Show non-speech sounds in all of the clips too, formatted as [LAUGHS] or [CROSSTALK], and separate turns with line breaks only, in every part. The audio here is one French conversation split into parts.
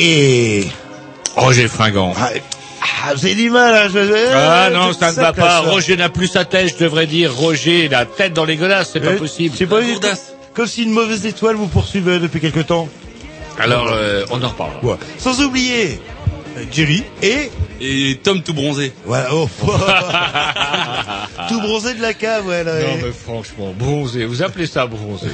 Et...
Roger Fringant.
Ah, ah, vous avez du mal, hein, je...
Ah non, ça ne va pas.
là.
Roger n'a plus sa tête, je devrais dire. Roger, la tête dans les godasses, c'est pas
Euh,
possible.
C'est pas comme si une mauvaise étoile vous poursuivait depuis quelque temps.
Alors, euh, on en reparle.
Ouais. Sans oublier euh, Jerry et...
Et Tom tout bronzé.
Voilà, oh, [LAUGHS] tout bronzé de la cave, ouais. Là,
Non
et-
mais franchement, bronzé. Vous appelez ça bronzé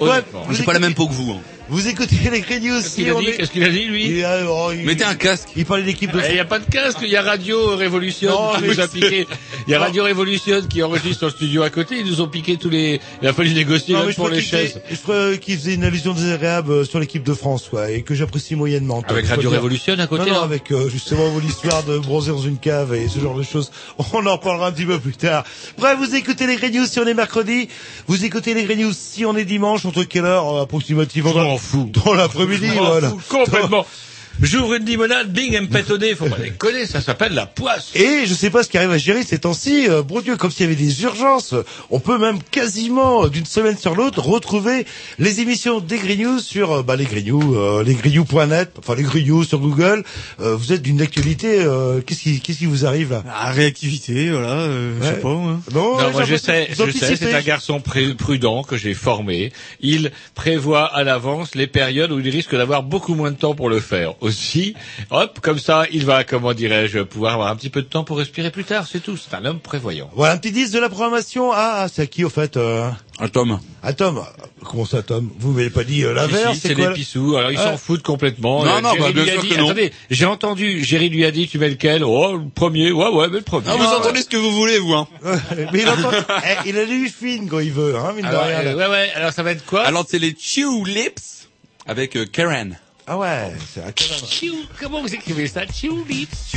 Ouais,
Honnêtement.
vous
J'ai pas la même peau que vous. hein.
Vous écoutez les crédits
Qu'est-ce
aussi.
qu'il a dit
est-
Qu'est-ce qu'il a dit lui
Il, a- oh, il-
Mettez un casque.
il parlait d'équipe de
Il n'y a pas de casque, il y a Radio Révolution
Non,
qui
mais
piqué. Il y a. Radio Révolution qui enregistre le studio à côté. Ils nous ont piqué tous les. Il a fallu négocier
Non,
même pour les chaises.
Je crois qu'il faisait une allusion désagréable euh, sur l'équipe de France, quoi, et que j'apprécie moyennement.
Avec Radio. Révolution à côté.
Non, non,
là.
avec euh, justement vos l'histoire de bronzer dans une cave et ce genre de choses. [LAUGHS] On en parlera un petit peu plus tard. Bref, vous écoutez les Grey News si on est mercredi. Vous écoutez les Grey News si on est dimanche. Entre quelle heure euh, approximativement
Je m'en fous.
Dans l'après-midi, voilà.
fous complètement. J'ouvre une limonade, bing, elle me pète au nez. Faut pas [LAUGHS] déconner, ça s'appelle la poisse.
Et je sais pas ce qui arrive à gérer ces temps-ci, euh, bon Dieu, comme s'il y avait des urgences. On peut même quasiment, euh, d'une semaine sur l'autre, retrouver les émissions des News sur euh, bah, les News, euh, lesgreennews.net, enfin les News sur Google. Euh, vous êtes d'une actualité, euh, qu'est-ce qui, qu'est-ce qui vous arrive là?
Ah, réactivité, voilà, euh, je
Ouais.
sais pas. hein.
Non,
Non,
ouais,
moi je sais, je sais, c'est un garçon pré- prudent que j'ai formé. Il prévoit à l'avance les périodes où il risque d'avoir beaucoup moins de temps pour le faire. Aussi, hop, comme ça, il va, comment dirais-je, pouvoir avoir un petit peu de temps pour respirer plus tard. C'est tout. C'est un homme prévoyant.
Voilà, un petit disque de la programmation. Ah, c'est à qui au fait euh...
Un Tom.
À Tom. Comment ça, Tom Vous m'avez pas dit euh, l'inverse
Ici, c'est
quoi
les pissous. Alors ils
Ah.
s'en foutent complètement.
Non,
Euh,
non,
Jerry
bah, bien
lui a
sûr
dit-
que non.
Attendez, j'ai entendu. Jerry lui a dit, tu mets lequel? Oh, le premier. Ouais, ouais, mais le premier.
Ah, vous entendez ce que vous voulez, vous, hein. [LAUGHS]
Mais il entend... Eh, il a lu fine quand il veut, hein, mine de
Alors,
rien.
euh, ouais, ouais. Alors ça va être quoi?
Alors, c'est les Chew Lips avec euh, Karen.
Ah ouais, c'est un
Comment vous écrivez ça? Chew lips.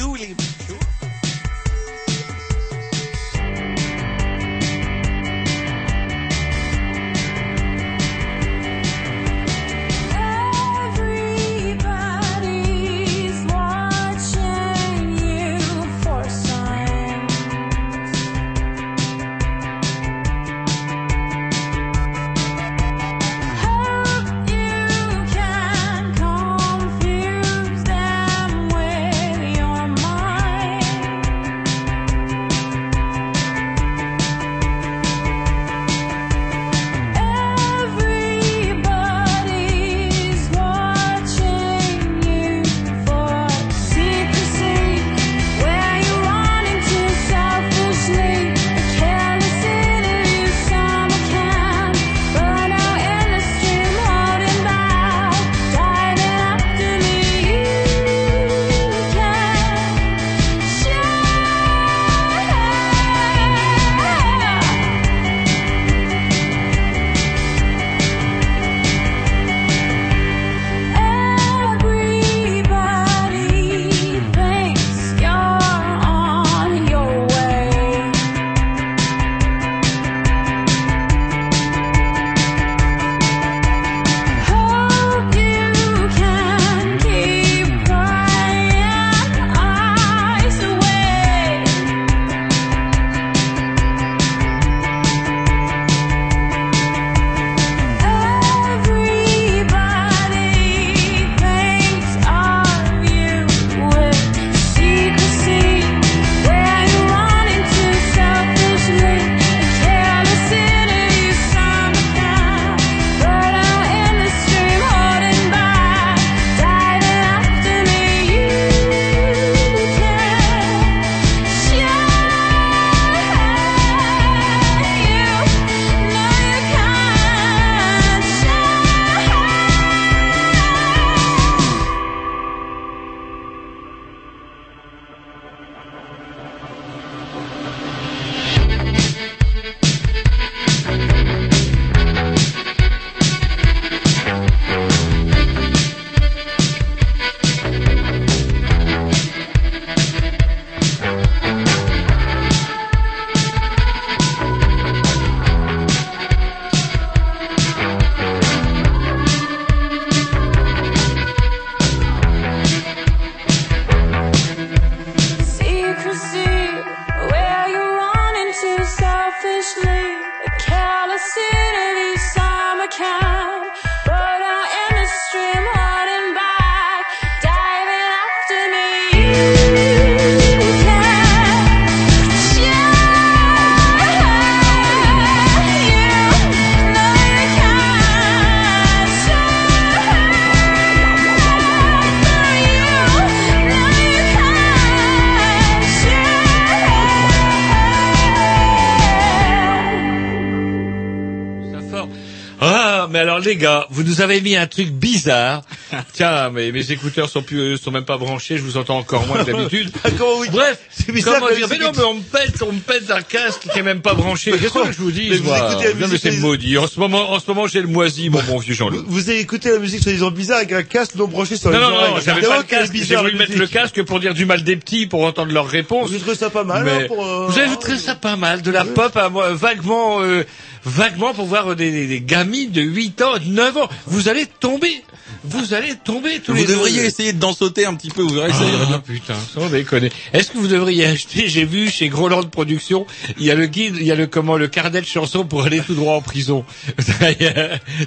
Alors les gars, vous nous avez mis un truc bizarre. [LAUGHS] Tiens, mais mes écouteurs sont plus, euh, sont même pas branchés, je vous entends encore moins que d'habitude. [LAUGHS]
Comment oui
Bref, [LAUGHS]
C'est bizarre
comment dire, mais non,
musique-
mais on me pète, on me pète un casque qui est même pas branché. Qu'est-ce que je vous dis,
Mais vous écoutez la
Non, mais
musique
c'est maudit. En ce moment, en ce moment, j'ai le moisi, mon bon vieux Jean-Loup.
Vous avez écouté la musique soi-disant bizarre avec un casque non branché sur
Non,
les
non,
oreilles.
non, j'avais pas le casque. J'ai voulu mettre le
musique.
casque pour dire du mal des petits, pour entendre leurs réponses.
Vous trouvez ça pas mal, hein, euh,
vous avez trouvé ça pas mal, de la pop à moi, vaguement, euh, vaguement pour voir des, des, des gamines de 8 ans, de 9 ans. Vous allez tomber. Vous allez tomber tous
Vous
les deux.
devriez essayer d'en sauter un petit peu, vous verrez, ça ira
Ah,
bien.
putain, sans déconner. Est-ce que vous devriez acheter, j'ai vu chez Groland Productions, il y a le guide, il y a le comment, le carnet de chansons pour aller tout droit en prison. [LAUGHS]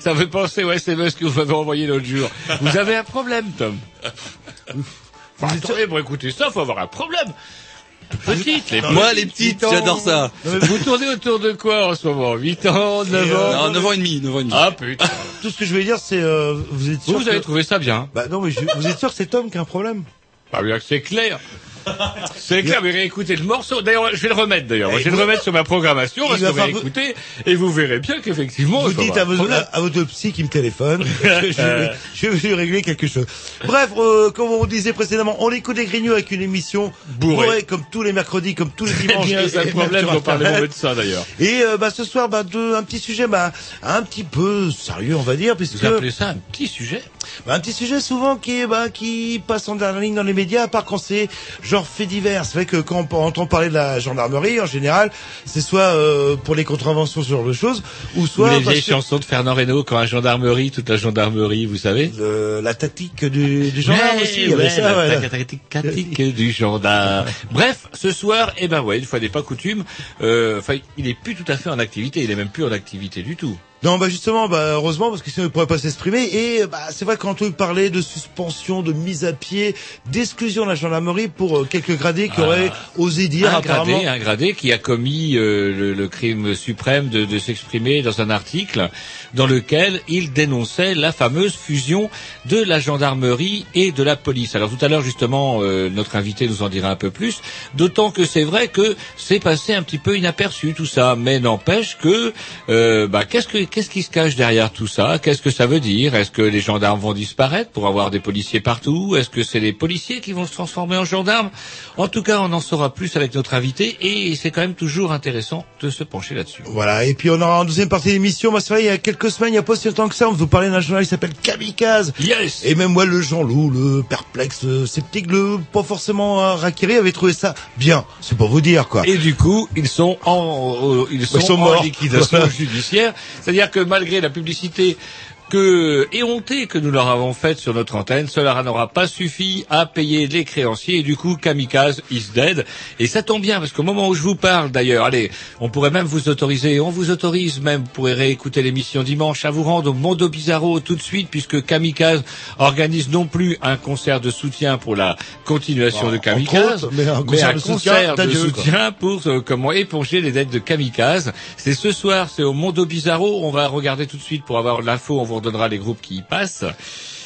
Ça me fait penser au SMS que vous m'avez envoyé l'autre jour. Vous avez un problème, Tom. Enfin, attendez, pour écouter ça, faut avoir un problème. Petite, les
Moi, les petites, j'adore ça.
Vous tournez autour de quoi en ce moment? 8 ans, 9
euh,
ans?
Non, 9 ans et demi, 9 ans et demi.
Ah putain.
Tout ce que je voulais dire, c'est, euh, vous êtes sûr
Vous, vous avez trouvé ça bien
Bah non, mais je- vous êtes sûr que c'est Tom qui a un problème?
Pas bien que c'est clair. [LAUGHS] C'est clair, mais réécoutez le morceau. D'ailleurs, je vais le remettre d'ailleurs. Je vais le remettre sur ma programmation, parce que
va
vous réécoutez, et vous verrez bien qu'effectivement,
Vous dites à, vos, à, à votre psy qui me téléphone. [LAUGHS] je, vais, je vais lui régler quelque chose. Bref, euh, comme on disait précédemment, on écoute les grignoux avec une émission
Bourrée.
bourrée, comme tous les mercredis, comme tous les
Eh
dimanches.
c'est le problème dont parlait
Internet.
médecin d'ailleurs.
Et euh, bah, ce soir, bah, de, un petit sujet bah, un petit peu sérieux, on va dire, puisque
Vous appelez ça un petit sujet?
Bah, un petit sujet souvent qui bah, qui passe en dernière ligne dans les médias, à part quand c'est genre fait divers. C'est vrai que quand on entend parler de la gendarmerie, en général, c'est soit euh, pour les contraventions sur le choses, ou
Ou
soit
les vieilles
que
chansons de Fernand Reynaud quand la gendarmerie, toute la gendarmerie, vous savez
le- la tactique du, du gendarme
Ouais,
aussi.
ouais,
ça,
la
ouais,
tactique tactique du gendarme. Bref, ce soir, eh ben ouais, une fois n'est pas coutume, euh, enfin, il est plus tout à fait en activité, il est même plus en activité du tout.
Non, bah justement, bah heureusement parce que sinon il pourrait pas s'exprimer. Et bah c'est vrai quand on parlait de suspension, de mise à pied, d'exclusion de la gendarmerie pour euh, quelques gradés qui
Ah.
auraient osé dire
un
apparemment.
gradé, un gradé qui a commis euh, le, le crime suprême de, de s'exprimer dans un article dans lequel il dénonçait la fameuse fusion de la gendarmerie et de la police. Alors tout à l'heure justement, euh, notre invité nous en dira un peu plus, d'autant que c'est vrai que c'est passé un petit peu inaperçu tout ça, mais n'empêche que euh, bah, qu'est-ce que qu'est-ce qui se cache derrière tout ça? Qu'est-ce que ça veut dire? Est-ce que les gendarmes vont disparaître pour avoir des policiers partout? Est-ce que c'est les policiers qui vont se transformer en gendarmes? En tout cas, on en saura plus avec notre invité et c'est quand même toujours intéressant de se pencher là-dessus.
Voilà, et puis on aura en deuxième partie de l'émission, bah, c'est il y a quelques semaines, il n'y a pas si longtemps que ça, on vous parlait d'un journal qui s'appelle Kamikaze.
Yes
Et même moi, le Jean-Loup, le perplexe, le sceptique, le pas forcément euh, Rakiri avait trouvé ça bien. C'est pour vous dire, quoi.
Et du coup, ils sont en, euh, ils sont,
sont
en liquidation [LAUGHS] judiciaire. C'est-à-dire que malgré la publicité que éhontée que nous leur avons faite sur notre antenne, cela n'aura pas suffi à payer les créanciers et du coup Kamikaze is dead. Et ça tombe bien parce qu'au moment où je vous parle d'ailleurs, allez, on pourrait même vous autoriser, on vous autorise même, vous pourrez réécouter l'émission dimanche à vous rendre au Mondo Bizarro tout de suite puisque Kamikaze organise non plus un concert de soutien pour la continuation de
entre
Kamikaze,
autres, mais un concert de soutien
concert de
d'adieu, quoi.
soutien pour euh, comment éponger les dettes de Kamikaze. C'est ce soir, c'est au Mondo Bizarro. On va regarder tout de suite pour avoir l'info. On vous redonnera les groupes qui y passent.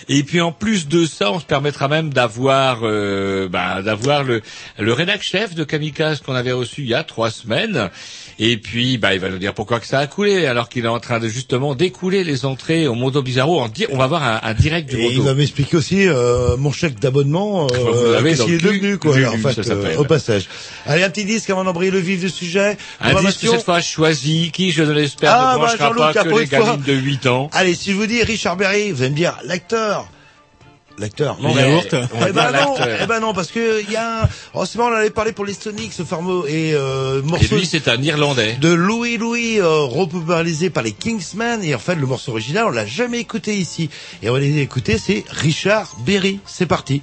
Et puis en plus de ça, on se permettra même d'avoir euh, bah, d'avoir le le rédac chef de Kamikaze qu'on avait reçu il y a trois semaines. Et puis bah il va nous dire pourquoi que ça a coulé alors qu'il est en train de justement d'écouler les entrées au Mondo Bizarro. En on va avoir un, un direct du
Et il va m'expliquer aussi euh, mon chèque d'abonnement, euh,
l'avez
qu'est-ce qu'il est devenu, quoi,
du
en fait, euh, au passage. Allez, un petit disque avant d'embrayer le vif du sujet.
Un disque cette fois choisi, qui je ne l'espère
Ah,
ne
bah,
pas
ah,
que les gamines de 8 ans.
Allez, si je vous dis Richard Berry, vous allez me dire l'acteur. L'acteur. Non, mais- Eh ben non, eh ben non, parce que il y a un... Oh, c'est marrant, on avait parlé pour les Sonics, ce fameux et euh,
Et
morceau
lui, c'est un Irlandais.
de Louis Louis euh, repopularisé par les Kingsmen. Et en fait le morceau original on l'a jamais écouté ici. Et on va l'écouter c'est Richard Berry. C'est parti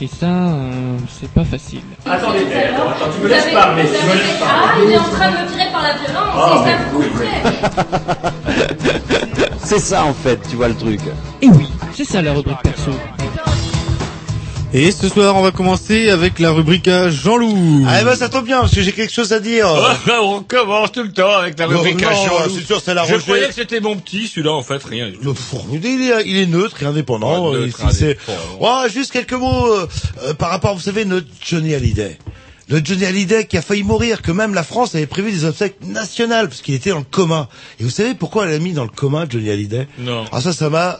Et ça, euh, c'est pas facile.
Attendez, attends, attends, tu me laisses parler, tu me laisses
Ah,
parler.
il est en train de me tirer par la violence,
Ah,
et ça vous.
C'est ça en fait, tu vois le truc.
Et oui, c'est ça la rubrique perso.
Et ce soir, on va commencer avec la rubrique à Jean-Loup.
Ah, bah, ça tombe bien, parce que j'ai quelque chose à dire. [LAUGHS]
On commence tout le temps avec la
Non,
rubrique à Jean-Loup.
c'est sûr, c'est la
Je
Roger.
croyais que c'était mon petit, celui-là, en fait, rien.
Le il est, il est neutre et indépendant.
Ouais, neutre, indépendant.
Ouais, juste quelques mots euh, euh, par rapport, vous savez, notre Johnny Hallyday. Le Johnny Hallyday qui a failli mourir, que même la France avait prévu des obsèques nationales parce qu'il était dans le coma. Et vous savez pourquoi elle a mis dans le coma Johnny Hallyday?
Non.
Ah ça, ça m'a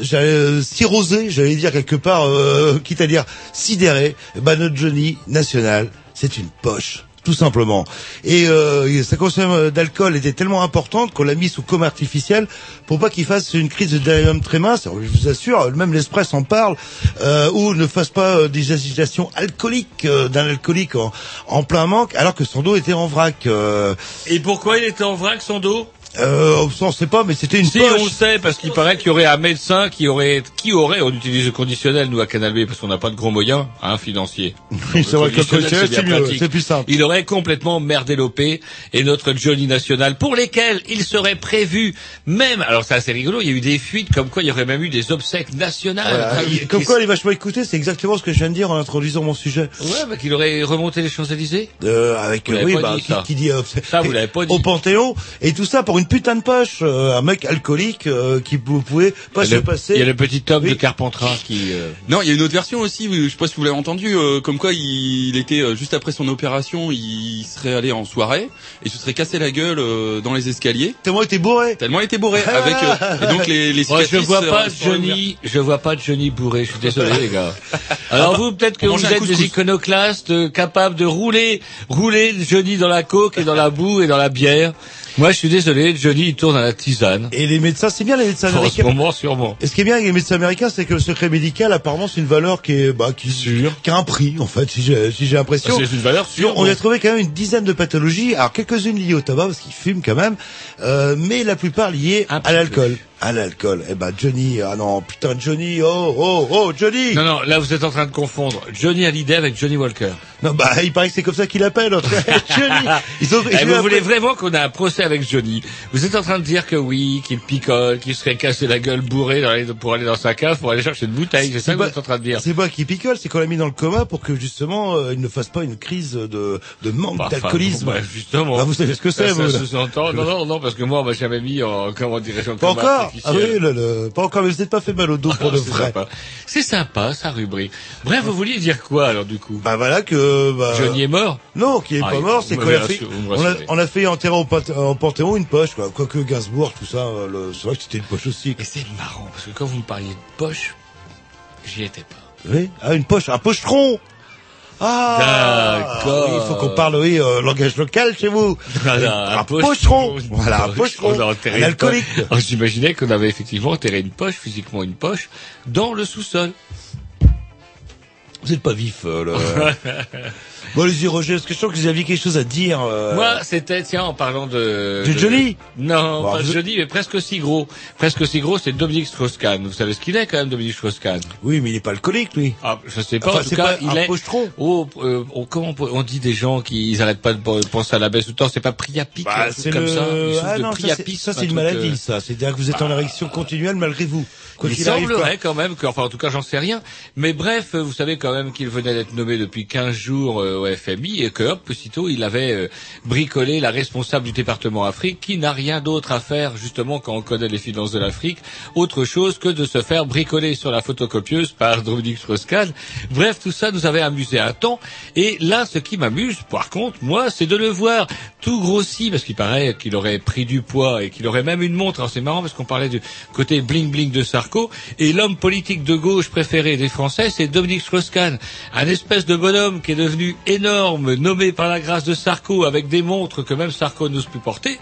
j'allais euh, cirrosé, j'allais dire quelque part, euh, quitte à dire sidéré. Bah notre Johnny national, c'est une poche. Tout simplement. Et euh, sa consommation d'alcool était tellement importante qu'on l'a mis sous coma artificiel pour pas qu'il fasse une crise de mince. Alors, je vous assure, même l'Express en parle, euh, ou ne fasse pas euh, des agitations alcooliques euh, d'un alcoolique en, en plein manque, alors que son dos était en vrac. Euh,
Et pourquoi il était en vrac, son dos?
Euh, on ne sait pas, mais c'était une
Si,
poche.
on le sait, parce qu'il paraît qu'il y aurait un médecin qui aurait, qui aurait, on utilise le conditionnel, nous, à Canal B, parce qu'on n'a pas de gros moyens, hein, financiers. [LAUGHS]
Oui, c'est vrai que le
conditionnel,
c'est mieux, c'est plus simple.
Il aurait complètement merdé l'OP et notre Johnny National, pour lesquels il serait prévu même, alors c'est assez rigolo, il y a eu des fuites comme quoi il y aurait même eu des obsèques nationales.
Voilà.
Ah,
Il- Comme quoi, est vachement écoutée, c'est exactement ce que je viens de dire en introduisant mon sujet.
Ouais, bah, qu'il aurait remonté les Champs-Élysées.
Euh, avec
Vous l'avez
oui, bah,
dit,
qui dit euh,
Ça, vous l'avez pas dit.
au Panthéon et tout ça pour une putain de poche, euh, un mec alcoolique euh, qui pou- pouvait pas se
le-
passer.
Il y a le petit homme
Oui.
de Carpentras qui, euh,
Non, il y a une autre version aussi, je sais pas si vous l'avez entendu, euh, comme quoi il, il était euh, juste après son opération, il serait allé en soirée et se serait cassé la gueule euh, dans les escaliers.
Tellement il était bourré.
Tellement il était bourré avec euh, et donc les, les
Moi, je
cicatrices.
vois pas
euh,
Johnny, je vois pas Johnny bourré. Je suis désolé, [LAUGHS] les gars. Alors vous, peut-être que vous êtes des iconoclastes euh, capables de rouler, rouler Johnny dans la coke et dans la boue et dans la bière. Moi, je suis désolé, Johnny, il tourne à la tisane.
Et les médecins, c'est bien les médecins
En ce
américains.
moment, sûrement.
Et ce qui est bien avec les médecins américains, c'est que le secret médical, apparemment, c'est une valeur qui est, bah, qui,
Sûr.
qui a un prix, en fait, si j'ai, si j'ai l'impression.
C'est une valeur sûre.
On a trouvé quand même une dizaine de pathologies, alors quelques-unes liées au tabac parce qu'ils fument quand même, euh, mais la plupart liées à l'alcool. À l'alcool. Eh ben, Johnny, ah non, putain, Johnny, oh, oh, oh, Johnny!
Non, non, là vous êtes en train de confondre Johnny Hallyday avec Johnny Walker.
Non, bah, il paraît que c'est comme ça qu'il appelle. [LAUGHS] Johnny! Ils ont,
Eh, vous voulez vraiment qu'on ait un procès avec Johnny? Vous êtes en train de dire que oui, qu'il picole, qu'il serait cassé la gueule bourré dans les- pour aller dans sa cave pour aller chercher une bouteille. C'est ça que vous êtes en train de dire
C'est pas qu'il picole, c'est qu'on l'a mis dans le coma pour que justement euh, il ne fasse pas une crise de, de manque
Bah,
d'alcoolisme.
bon, bref, justement.
Ah, vous savez ce que c'est,
Ça,
vous,
ça
là.
sous-entend. Non, non, non, parce que moi, on m'a jamais mis en, comment dirais-je, en
Pas
coma
encore Ah oui, le, le- pas encore, mais vous n'êtes pas fait mal au dos pour [LAUGHS]
C'est
vrai.
C'est sympa, sa rubrique. Bref, vous vouliez dire quoi, alors, du coup?
Bah voilà que... Bah,
Johnny est mort?
Non, qui est
Ah,
pas
il-
mort, c'est qu'on a fait, on a,
rassurez.
on a fait enterrer au Panthéon une poche, quoi. Quoique Gainsbourg, tout ça, euh, le- c'est vrai que c'était une poche aussi.
Et c'est marrant, parce que quand vous me parliez de poche, j'y étais pas.
Oui, ah, une poche, un pochetron Ah
D'accord.
oui, Il faut qu'on parle, oui, euh, langage local chez vous.
Voilà,
un pocheron. Voilà, un
On
pocheron.
a enterré
Un
une
alcoolique.
poche. Alors, J'imaginais qu'on avait effectivement enterré une poche, physiquement une poche, dans le sous-sol.
Vous êtes pas vif, euh, le... [LAUGHS] bon, allez-y, Roger, parce que je sens que vous aviez quelque chose à dire. euh,
Moi, c'était, tiens, en parlant de...
De Johnny
Non,
Bon,
pas
vous-
Johnny, mais presque aussi gros. Presque aussi gros, c'est Dominique Strauss-Kahn. Vous savez ce qu'il est, quand même, Dominique Strauss-Kahn?
Oui, mais il est pas alcoolique, lui.
Ah, je sais pas,
Enfin,
en tout cas,
pas
il
un
est...
pochetron.
Oh, euh, on, comment on, peut- on dit des gens qui ils arrêtent pas de pe- penser à la baisse tout le temps, c'est pas Priapic,
Bah, c'est
comme
le...
ça, ils
ah non, ça, c'est-
un
une maladie,
euh,
ça. C'est-à-dire que vous êtes en érection continuelle malgré vous. Quoi
il
quoi.
semblerait quand même que, enfin en tout cas j'en sais rien, mais bref, vous savez quand même qu'il venait d'être nommé depuis 15 jours euh, au FMI et que hop, aussitôt il avait euh, bricolé la responsable du département Afrique qui n'a rien d'autre à faire justement quand on connaît les finances de l'Afrique, autre chose que de se faire bricoler sur la photocopieuse par Dominique Strauss-Kahn. Bref, tout ça nous avait amusé un temps et là ce qui m'amuse par contre, moi, c'est de le voir tout grossi parce qu'il paraît qu'il aurait pris du poids et qu'il aurait même une montre. Alors c'est marrant parce qu'on parlait du côté bling bling de Sarko et l'homme politique de gauche préféré des Français, c'est Dominique Un espèce de bonhomme qui est devenu énorme, nommé par la grâce de Sarko avec des montres que même Sarko n'ose plus porter.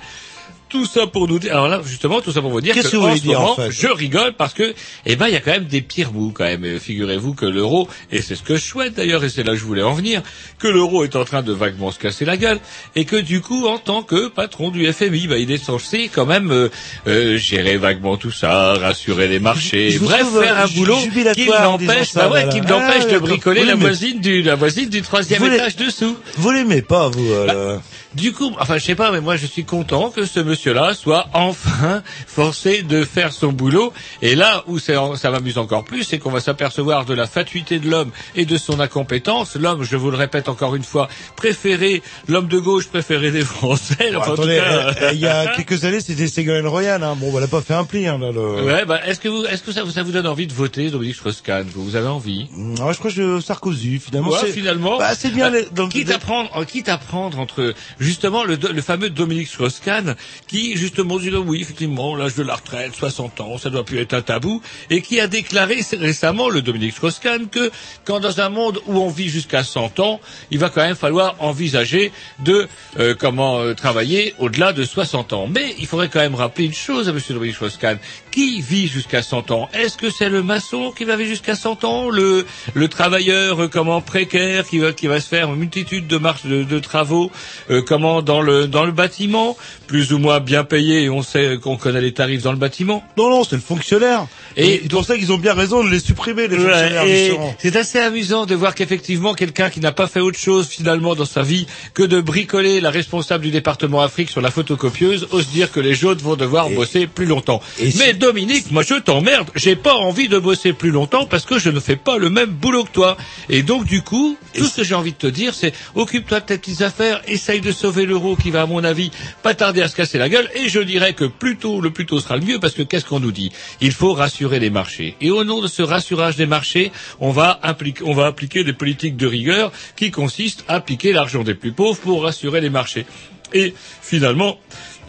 Tout ça pour nous dire, alors là, justement, tout ça pour vous dire
Qu'est-ce
que,
que vous
en ce
dire, en
moment,
fait
je rigole parce que, eh ben, il y a quand même des pires bouts, quand même. Euh, Figurez-vous que l'euro, et c'est ce que je souhaite d'ailleurs, et c'est là que je voulais en venir, que l'euro est en train de vaguement se casser la gueule, et que du coup, en tant que patron du FMI, bah, il est censé quand même euh, euh, gérer vaguement tout ça, rassurer les marchés,
Je
bref,
trouve,
faire un boulot qui
en
l'empêche, bah ouais, qui
Ah,
l'empêche de
d'accord.
bricoler la voisine du, la voisine du troisième étage dessous.
Vous l'aimez pas, vous,
Bah,
euh, le-
Du coup, enfin, je sais pas, mais moi, je suis content que ce monsieur-là soit enfin forcé de faire son boulot. Et là où c'est- ça m'amuse encore plus, c'est qu'on va s'apercevoir de la fatuité de l'homme et de son incompétence. L'homme, je vous le répète encore une fois, préféré, l'homme de gauche préféré des Français.
Bon,
Enfin,
attendez,
cas,
euh, euh, il y a quelques années, c'était Ségolène Royal, hein. Bon, elle a pas fait un pli, hein, là, le...
Ouais, bah, est-ce que vous, est-ce que ça, vous- ça vous donne envie de voter, Dominique Strauss-Kahn? Vous vous avez envie?
Ah, je crois que je- Sarkozy, finalement.
Ouais, finalement.
Bah, c'est bien,
Bah,
les- dans-
quitte à prendre, quitte à prendre entre justement le, fameux Dominique Strauss-Kahn, qui justement dit oui, effectivement, l'âge de la retraite, 60 ans, ça doit plus être un tabou, et qui a déclaré récemment le Dominique Strauss-Kahn que quand dans un monde où on vit jusqu'à 100 ans, il va quand même falloir envisager de euh, comment euh, travailler au-delà de 60 ans. Mais il faudrait quand même rappeler une chose à Monsieur Dominique Strauss-Kahn, qui vit jusqu'à 100 ans? Est-ce que c'est le maçon qui va vivre jusqu'à 100 ans, le le travailleur euh, comment précaire qui va qui va se faire une multitude de marches de, de travaux euh, comment dans le dans le bâtiment? Plus ou moins bien payé et on sait qu'on connaît les tarifs dans le bâtiment
Non, non, c'est le fonctionnaire.
Et
c'est pour ça qu'ils ont bien raison de les supprimer, les
Ouais,
fonctionnaires,
c'est assez amusant de voir qu'effectivement quelqu'un qui n'a pas fait autre chose finalement dans sa vie que de bricoler la responsable du département Afrique sur la photocopieuse ose dire que les jaunes vont devoir bosser plus longtemps.
et si-
Mais Dominique, moi je t'emmerde, j'ai pas envie de bosser plus longtemps parce que je ne fais pas le même boulot que toi. Et donc du coup, tout ce que j'ai envie de te dire c'est occupe-toi de tes petites affaires, essaye de sauver l'euro qui va à mon avis pas tarder à se casser la gueule et je dirais que plus tôt le plus tôt sera le mieux parce que qu'est-ce qu'on nous dit? Il faut rassurer les marchés. Et au nom de ce rassurage des marchés, on va, on va appliquer des politiques de rigueur qui consistent à piquer l'argent des plus pauvres pour rassurer les marchés. Et finalement,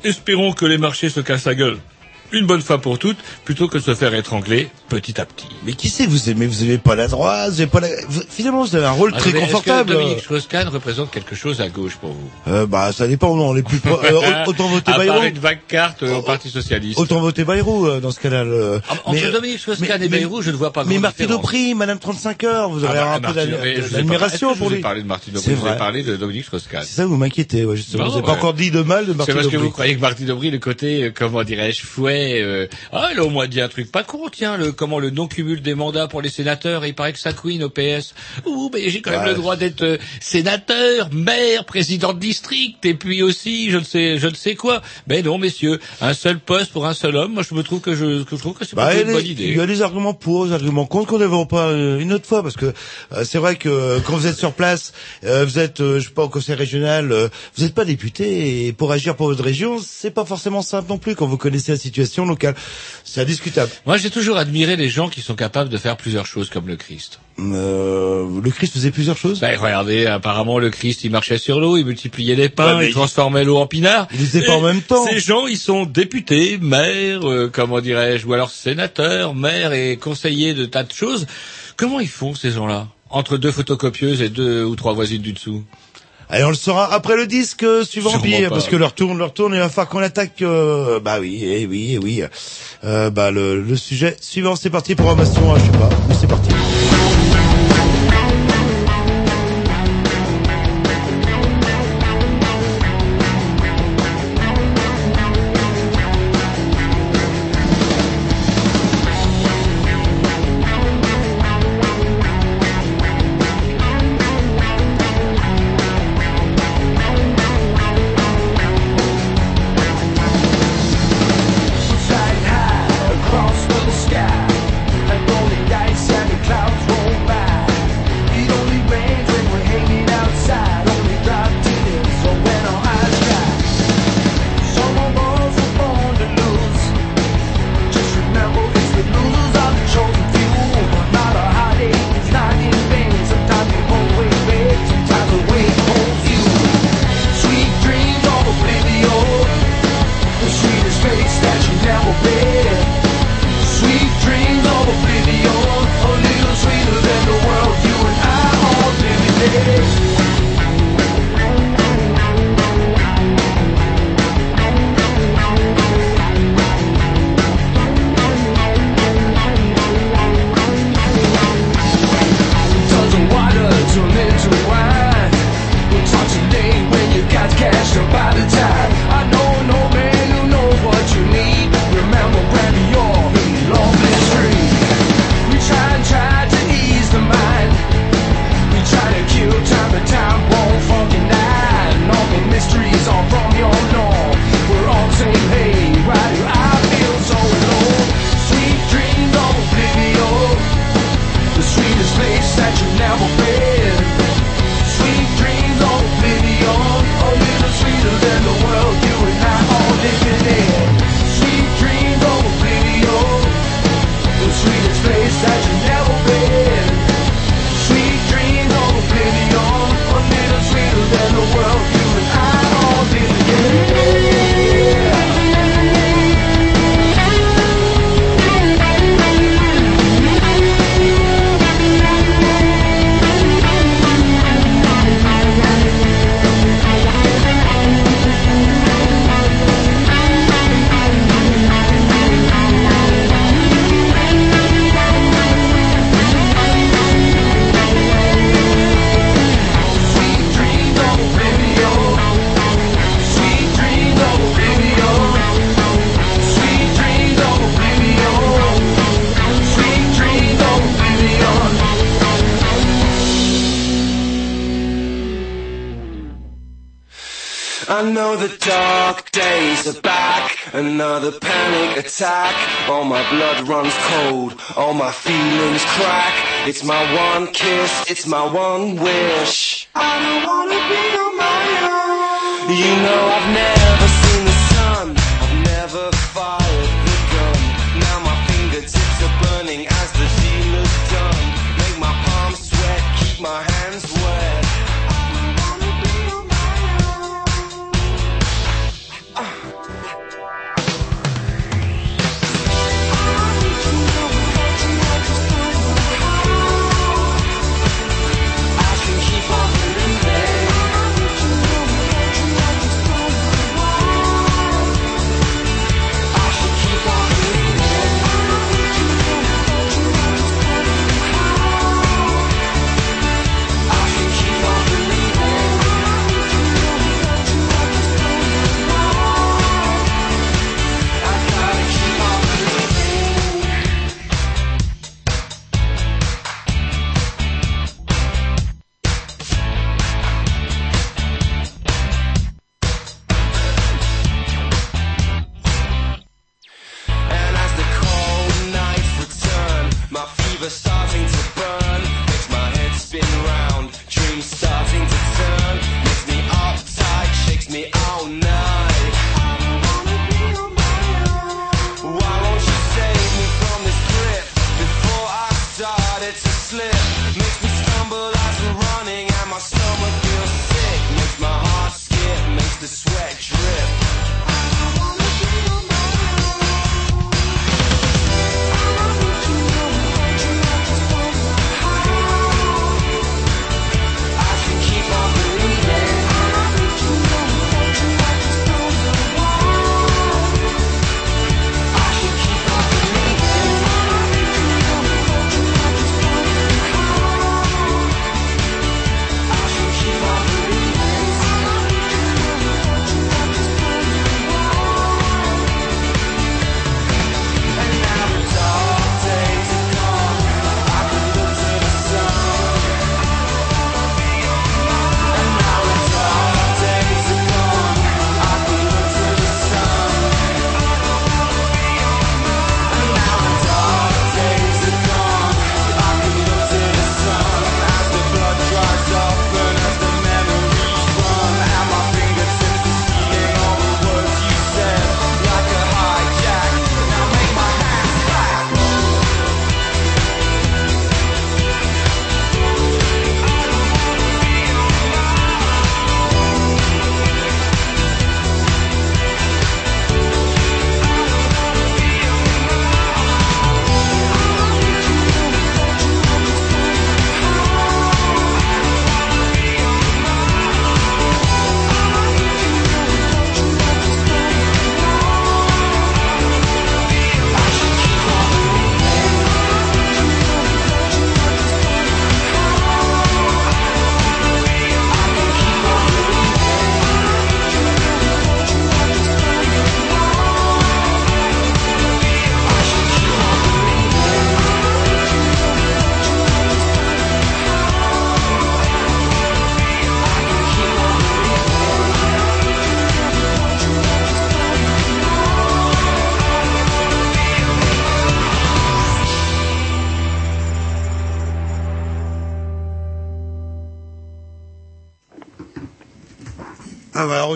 espérons que les marchés se cassent la gueule une bonne fois pour toutes, plutôt que de se faire étrangler petit à petit.
Mais qui c'est que vous aimez? Vous aimez pas la droite? Vous aimez pas la... vous- Finalement, vous avez un rôle très
Attendez, est-ce que
confortable.
Dominique Strauss-Kahn représente quelque chose à gauche pour vous?
Euh, bah, ça dépend, non, les plus pro... euh, [LAUGHS] autant voter
À part
Bayrou.
une vague carte euh, au Parti Socialiste.
Autant voter Bayrou, euh, dans ce cas-là. le-
Ah, Entre
Mais-
Dominique Strauss-Kahn et Bayrou, je ne vois pas
Mais Martine. Aubry, Madame 35 heures, vous aurez
Ah
un peu
Martine Aubry,
d'admiration pour
Je vous
lui.
ai parlé de Martine Aubry,
C'est
vous
vrai.
parlé de Dominique Strauss-Kahn.
C'est ça, vous m'inquiétez, ouais, justement.
Non,
vous n'avez pas encore dit de mal de
C'est
Martine
parce que
Aubry.
vous croyez que Martine Aubry, le côté, comment dirais-je, fouet fait. euh, Ah, a au moins dit un truc pas con, tiens, le comment le non-cumul des mandats pour les sénateurs. Il paraît que ça couine au PS. Ouh, mais j'ai quand même
Ouais.
le droit d'être euh, sénateur, maire, président de district, et puis aussi, je ne sais, je ne sais quoi. Mais non, messieurs, un seul poste pour un seul homme. Moi, je me trouve que je, que je trouve que c'est
Bah,
pas une bonne idée.
il y a des arguments pour, des arguments contre qu'on ne pas euh, une autre fois parce que euh, c'est vrai que euh, quand vous êtes sur place, euh, vous êtes, je sais pas, au conseil régional, euh, vous n'êtes pas député et pour agir pour votre région, c'est pas forcément simple non plus quand vous connaissez la situation locale. C'est indiscutable.
Moi, j'ai toujours admiré les gens qui sont capables de faire plusieurs choses comme le Christ.
Euh, le Christ faisait plusieurs choses.
Ben, regardez, apparemment, le Christ, il marchait sur l'eau, il multipliait les pains,
Ouais,
il transformait l'eau en pinard.
Il faisait pas en même temps.
Ces gens, ils sont députés, maires, euh, comment dirais-je, ou alors sénateurs, maires et conseillers de tas de choses. Comment ils font, ces gens-là Entre deux photocopieuses et deux ou trois voisines du dessous?
Allez, on le saura après le disque euh, suivant,
Sûrement
puis,
pas.
parce que leur tourne, leur tourne, il va falloir qu'on attaque. euh, bah oui, eh oui, eh oui. Euh, bah le, le sujet suivant, c'est parti. Programmation, hein, je sais pas, mais c'est parti.
The dark days are back, another panic attack. All my blood runs cold, all my feelings crack. It's my one kiss, it's my one wish. I don't wanna be on my own. You know I've never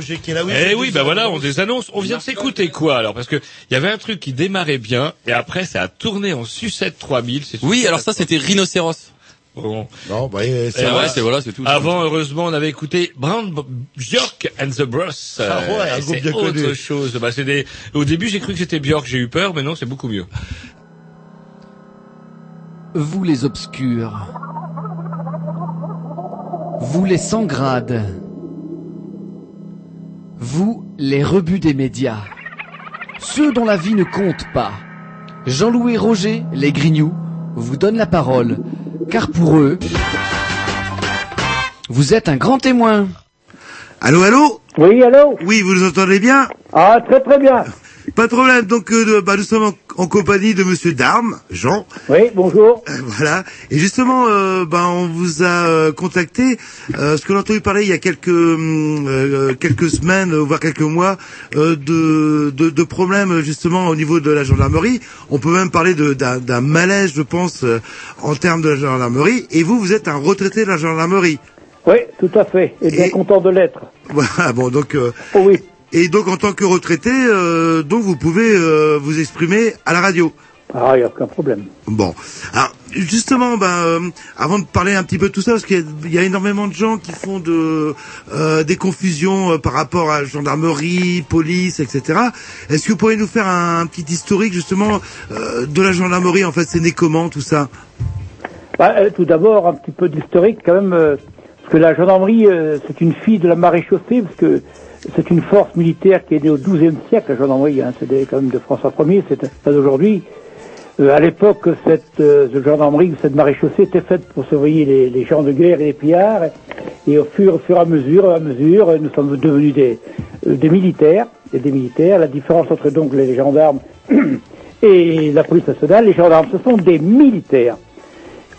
Roger qui est là, oui.
Eh oui, bah voilà, on des annonces. On vient de s'écouter quoi alors Parce que il y avait un truc qui démarrait bien et après ça a tourné en sucette 3000. c'est
Oui, alors ça c'était Rhinocéros.
Bon.
Non, bah, eh, c'est
Eh
vrai.
c'est voilà, c'est tout.
Avant, heureusement, on avait écouté Brown B- Björk and the Bros.
Ah ouais, un
Euh,
groupe
c'est
bien connu.
autre chose. Bah, c'est des... Au début, j'ai cru que c'était Björk, j'ai eu peur, mais non, c'est beaucoup mieux.
Vous les obscurs. Vous les sans grades. Vous les rebuts des médias. Ceux dont la vie ne compte pas. Jean-Louis Roger, les Grignoux, vous donnent la parole. Car pour eux, vous êtes un grand témoin.
Allô, allô?
Oui, allô?
Oui, vous nous entendez bien?
Ah, très très bien.
Pas de problème. Donc, euh, bah, nous sommes en, en compagnie de Monsieur Darme, Jean.
Oui, bonjour.
Euh, voilà. Et justement, euh, bah, on vous a euh, contacté euh, parce qu'on a entendu parler il y a quelques hum, euh, quelques semaines, voire quelques mois, euh, de, de de problèmes justement au niveau de la gendarmerie. On peut même parler d'un d'un malaise, je pense, euh, en termes de la gendarmerie. Et vous, vous êtes un retraité de la gendarmerie.
Oui, tout à fait. Et bien content de l'être.
Voilà. Bon, donc. euh,
Oh oui.
Et donc, en tant que retraité, euh, donc vous pouvez euh, vous exprimer à la radio.
Ah, il n'y a aucun problème.
Bon, alors justement, ben, euh, avant de parler un petit peu de tout ça, parce qu'il y a- il y, a énormément de gens qui font de, euh, des confusions euh, par rapport à gendarmerie, police, etc. Est-ce que vous pourriez nous faire un, petit historique justement euh, de la gendarmerie En fait, c'est né comment tout ça?
Bah, euh, tout d'abord, un petit peu d'historique quand même, euh, parce que la gendarmerie, euh, c'est une fille de la maréchaussée, parce que c'est une force militaire qui est née au XIIe siècle, la gendarmerie, c'est quand même de François Ier, c'est pas d'aujourd'hui. Euh, à l'époque, cette, euh, gendarmerie, cette maréchaussée était faite pour surveiller les, gens de guerre et les pillards, et au fur, et à mesure, à mesure, nous sommes devenus des, euh, des militaires, et des militaires. La différence entre donc les gendarmes [CLEARS THROAT] et la police nationale, les gendarmes, ce sont des militaires.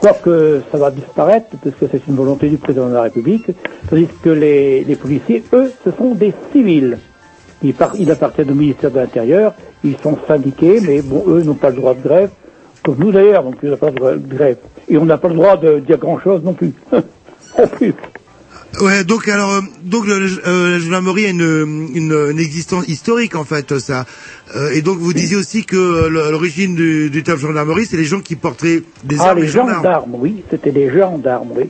Quoique ça va disparaître, parce que c'est une volonté du président de la République, tandis que les, les policiers, eux, ce sont des civils. Ils, par- ils appartiennent au ministère de l'Intérieur, ils sont syndiqués, mais bon, eux n'ont pas le droit de grève, Comme nous d'ailleurs, donc on n'a pas le droit de grève. Et on n'a pas le droit de dire grand-chose non plus. [LAUGHS] non plus.
Ouais, donc alors, euh, donc euh, la gendarmerie a une, une, une existence historique en fait, ça. Euh, et donc vous disiez aussi que euh, l'origine du, du terme gendarmerie, c'est les gens qui porteraient des
ah,
armes
les
et gendarmes.
gendarmes, oui, c'était des gendarmes, oui.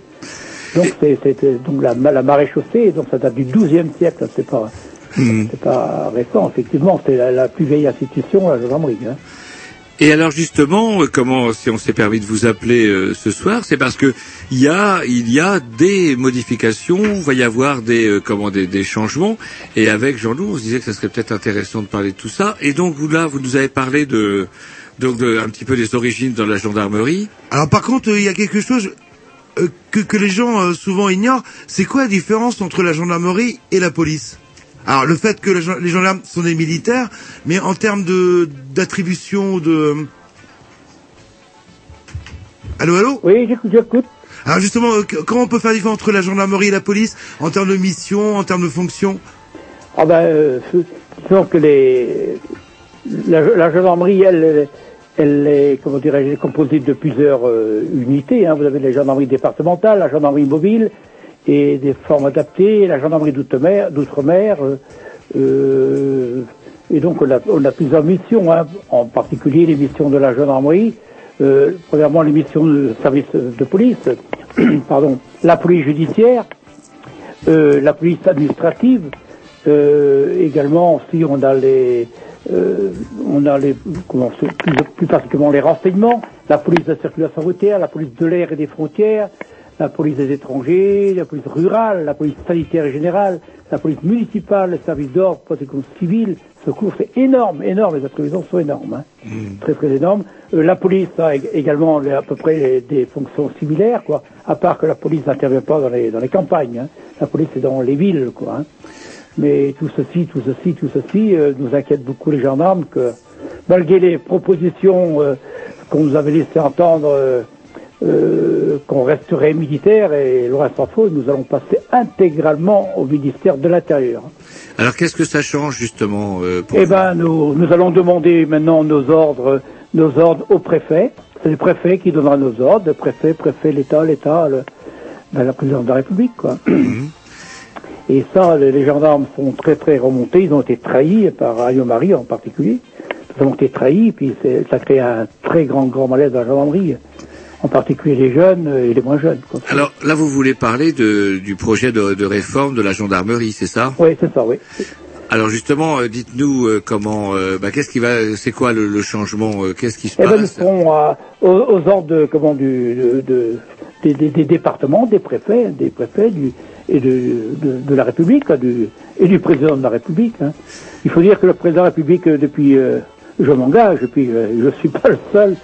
Donc c'est- c'était donc la, la maréchaussée, donc ça date du XIIe siècle, c'est pas, c'est pas récent, effectivement, c'est la, la plus vieille institution, la gendarmerie. Hein.
Et alors justement, euh, comment si on s'est permis de vous appeler euh, ce soir, c'est parce que il y a il y a des modifications, il va y avoir des euh, comment des, des changements. Et avec Jean-Loup, on se disait que ça serait peut-être intéressant de parler de tout ça. Et donc vous là, vous nous avez parlé de donc de, un petit peu des origines dans la gendarmerie.
Alors par contre, euh, il y a quelque chose que, que les gens souvent ignorent, c'est quoi la différence entre la gendarmerie et la police? Alors le fait que les gendarmes sont des militaires, mais en termes de d'attribution de... Allô, allô?
Oui, j'écoute, j'écoute.
Alors justement, euh, comment on peut faire la différence entre la gendarmerie et la police en termes de mission, en termes de fonction?
Ah ben, euh, disons que les, la, la gendarmerie, elle, elle, elle est, comment dirais-je, composée de plusieurs euh, unités. Hein. Vous avez la gendarmerie départementale, la gendarmerie mobile et des formes adaptées, la gendarmerie d'outre-mer, euh, euh, et donc on a, plusieurs missions, hein, en particulier les missions de la gendarmerie. Euh, premièrement, les missions de service de police, [CLEARS THROAT] pardon, la police judiciaire, la police administrative, également aussi on a les on a les plus, plus particulièrement les renseignements, la police de la circulation routière, la police de l'air et des frontières, la police des étrangers, la police rurale, la police sanitaire et générale, la police municipale, les services d'ordre, protection civile, secours, c'est énorme, énorme, les attributions sont énormes, hein, très très énormes. Euh, la police a ég- également à peu près des fonctions similaires, quoi, à part que la police n'intervient pas dans les, dans les campagnes, hein. la police est dans les villes, quoi. hein. Mais tout ceci, tout ceci, tout ceci euh, nous inquiète beaucoup les gendarmes que malgré les propositions euh, qu'on nous avait laissé entendre euh, qu'on resterait militaire et le reste en faux, nous allons passer intégralement au ministère de l'Intérieur.
Alors qu'est-ce que ça change justement euh, pour
Eh ben, nous, nous allons demander maintenant nos ordres, nos ordres au préfet. C'est le préfet qui donnera nos ordres. Le préfet, préfet, l'État, l'État, le, ben, la présidente de la République, quoi. Et ça, les, les gendarmes sont très très remontés. Ils ont été trahis par Ayo Marie en particulier. Ils ont été trahis, puis ça crée un très grand grand malaise dans la gendarmerie, en particulier les jeunes et les moins jeunes. quoi.
Alors là, vous voulez parler de, du projet de, de réforme de la gendarmerie, c'est ça?
Oui, c'est ça, oui.
Alors justement, euh, dites-nous euh, comment, euh, bah, qu'est-ce qui va, c'est quoi le, le changement, qu'est-ce qui se
Eh ben, nous
passe
serons à- aux, aux ordres de, comment, du, de, de- des, des- des départements, des préfets, des préfets du, et de, de, de la République quoi, du, et du président de la République. hein. Il faut dire que le président de la République, depuis, euh, je m'engage, depuis, euh, je suis pas le seul.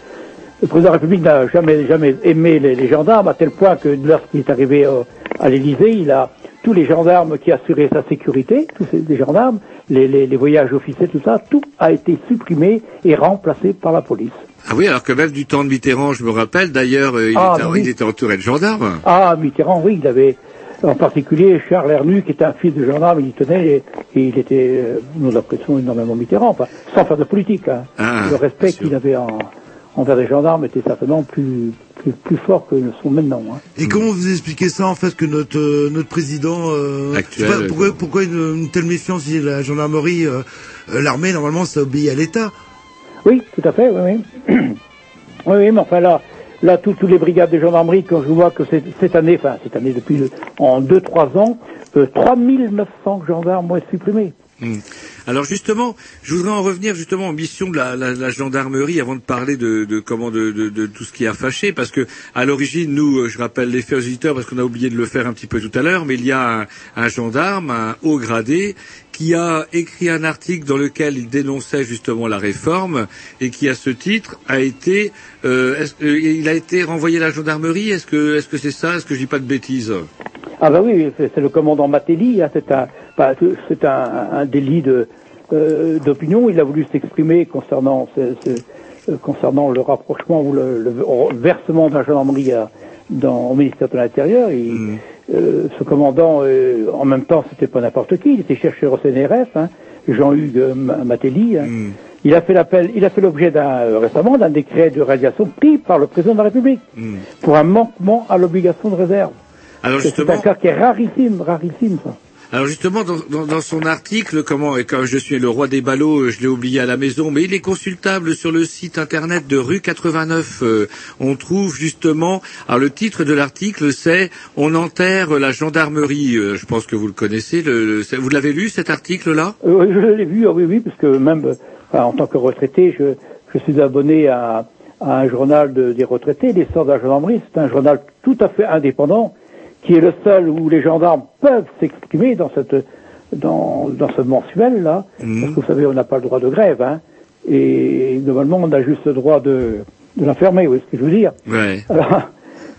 Le président de la République n'a jamais, jamais aimé les, les gendarmes, à tel point que lorsqu'il est arrivé euh, à l'Élysée, il a tous les gendarmes qui assuraient sa sécurité, tous ces, les gendarmes, les, les, les voyages officiels, tout ça, tout a été supprimé et remplacé par la police.
Ah oui, alors que même du temps de Mitterrand, je me rappelle, d'ailleurs, euh, il,
Ah,
était,
oui.
il était entouré de gendarmes.
Ah, Mitterrand, oui, il avait, en particulier Charles Hernu, qui était un fils de gendarme, il y tenait, et, et il était, euh, nous apprécions énormément Mitterrand, enfin, sans faire de politique. Hein.
Ah,
le respect qu'il avait en, envers les gendarmes était certainement plus, plus, plus fort que ne sont maintenant. Hein.
Et comment vous expliquez ça en fait que notre euh, notre président euh,
Actuel,
je sais pas,
euh,
pourquoi pourquoi une, une telle méfiance si la gendarmerie euh, l'armée normalement ça obéit à l'État.
Oui, tout à fait, oui, oui. [CLEARS THROAT] oui, oui, mais enfin là, là, tous tous les brigades de gendarmerie, quand je vois que c'est- cette année, enfin, cette année, depuis en 2-3 ans, euh, 3900 gendarmes vont être supprimés.
Hmm. Alors justement, je voudrais en revenir justement aux missions de la, gendarmerie avant de parler de, de comment de, tout ce qui a fâché, parce que à l'origine, nous, euh, je rappelle les faits aux auditeurs parce qu'on a oublié de le faire un petit peu tout à l'heure, mais il y a un, un gendarme, un haut gradé, qui a écrit un article dans lequel il dénonçait justement la réforme et qui, à ce titre, a été, euh, est-ce- euh, il a été renvoyé à la gendarmerie? Est-ce que, est-ce que c'est ça? Est-ce que je dis pas de bêtises?
Ah bah oui, c'est le commandant Matteli, hein, c'est un, bah, c'est un, un délit de euh, d'opinion. Il a voulu s'exprimer concernant ce, ce- euh, concernant le rapprochement ou le, le versement de la gendarmerie à- dans, au ministère de l'Intérieur. Il- euh, ce commandant, euh, en même temps, c'était pas n'importe qui. Il était chercheur au CNRS, hein, Jean-Hugues Ma- Matteli. hein. Il a fait l'appel, il a fait l'objet d'un récemment d'un décret de radiation pris par le président de la République
Hmm.
pour un manquement à l'obligation de réserve.
Alors
C'est
justement,
un cas qui est rarissime, rarissime ça.
alors justement, dans, dans, dans son article, comment et quand je suis le roi des ballots, euh, je l'ai oublié à la maison, mais il est consultable sur le site internet de rue 89. euh, on trouve justement, alors le titre de l'article, c'est "On enterre la gendarmerie". Euh, je pense que vous le connaissez. Le, le- vous l'avez lu cet article-là?
Euh, oui, je l'ai vu, ah oui, oui, parce que même euh, enfin, en tant que retraité, je, je suis abonné à, à un journal de- des retraités, l'histoire de la gendarmerie. C'est un journal tout à fait indépendant, qui est le seul où les gendarmes peuvent s'exprimer dans cette dans, dans ce mensuel là. Parce que vous savez, on n'a pas le droit de grève, hein. Et normalement, on a juste le droit de, de la fermer, oui, ce que je veux dire.
Ouais. [LAUGHS]
Alors,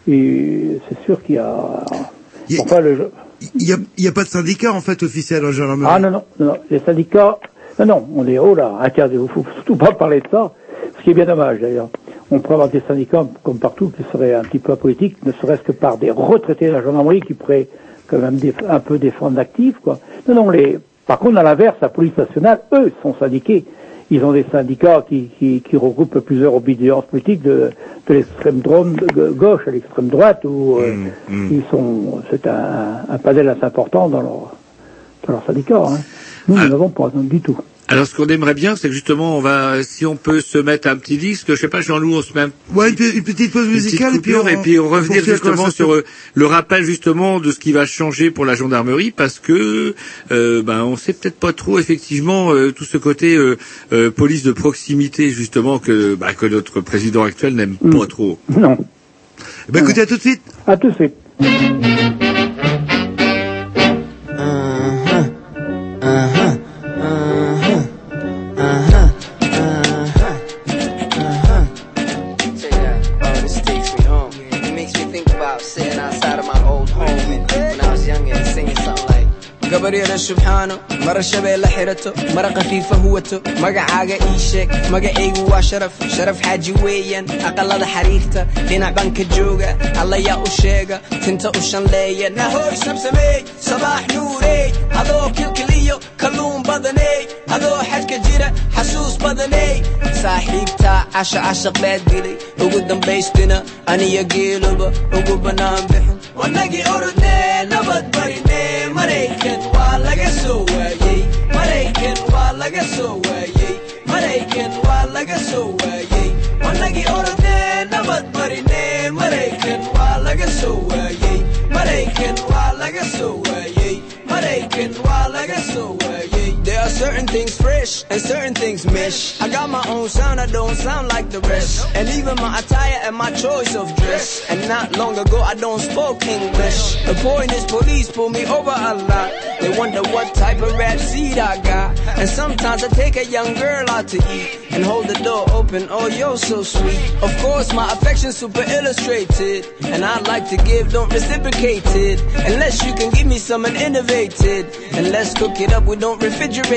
et c'est sûr qu'il y a. Enfin,
Il n'y a, pas de syndicat en fait officiel en gendarmerie?
ah non, non, non, les syndicats, non, non, on est haut là, interdit, il faut surtout pas parler de ça, ce qui est bien dommage d'ailleurs. On pourrait avoir des syndicats comme partout qui seraient un petit peu apolitiques, ne serait-ce que par des retraités de la gendarmerie qui pourraient quand même un peu défendre l'actif, quoi. Non, non, les, par contre, à l'inverse, la police nationale, eux, sont syndiqués. Ils ont des syndicats qui, qui, qui regroupent plusieurs obédiences politiques de, de l'extrême gauche à l'extrême droite, où euh, ils sont, c'est un, un panel assez important dans leur, dans leur syndicat. Hein. Nous, nous n'avons pas du tout.
Alors ce qu'on aimerait bien, c'est que justement, on va, si on peut se mettre un petit disque, je sais pas, Jean-Loup, on se met un
Ouais, une, pe- une petite pause
une petite
musicale et puis on,
et puis on revenir justement sur euh, le rappel justement de ce qui va changer pour la gendarmerie parce que euh, ben on sait peut-être pas trop effectivement euh, tout ce côté euh, euh, police de proximité justement que bah, que notre président actuel n'aime pas trop.
Non.
Ben écoutez, à tout de suite.
À tout de suite.
Check
gabaryada subxaano mara shabeelle xirato mara khafiifa huwato. Magacaaga ii sheeg magacaygu waa sharaf. Sharaf xaaji weeyaan aqalada xariirta dhinac baan ka jooga allayaa u sheega tinta u shanleeya kilkiliyo kalluun badaney adoo xajka jira xasuus badaney saaxiibtaa casha cashaq baad dilay ugu dambaystina aniyo geeluba ugu bannaan bixin. Wanagii orodnee nabad barinee maraykan waa laga soo waayey maraykan waa laga soo waayey maraykan waa laga soo waayey wanagii orodnee nabad barinee maraykan waa laga soo waayey maraykan waa laga soo waayey Getting wild like a subway certain things fresh and certain things mesh. I got my own sound, I don't sound like the rest. And even my attire and my choice of dress. And not long ago, I don't spoke English. The point is, police pull me over a lot. They wonder what type of rap seed I got. And sometimes I take a young girl out to eat and hold the door open. Oh, you're so sweet. Of course, my affection's super illustrated. And I like to give, don't reciprocate it. Unless you can give me something innovated. And let's cook it up, we don't refrigerate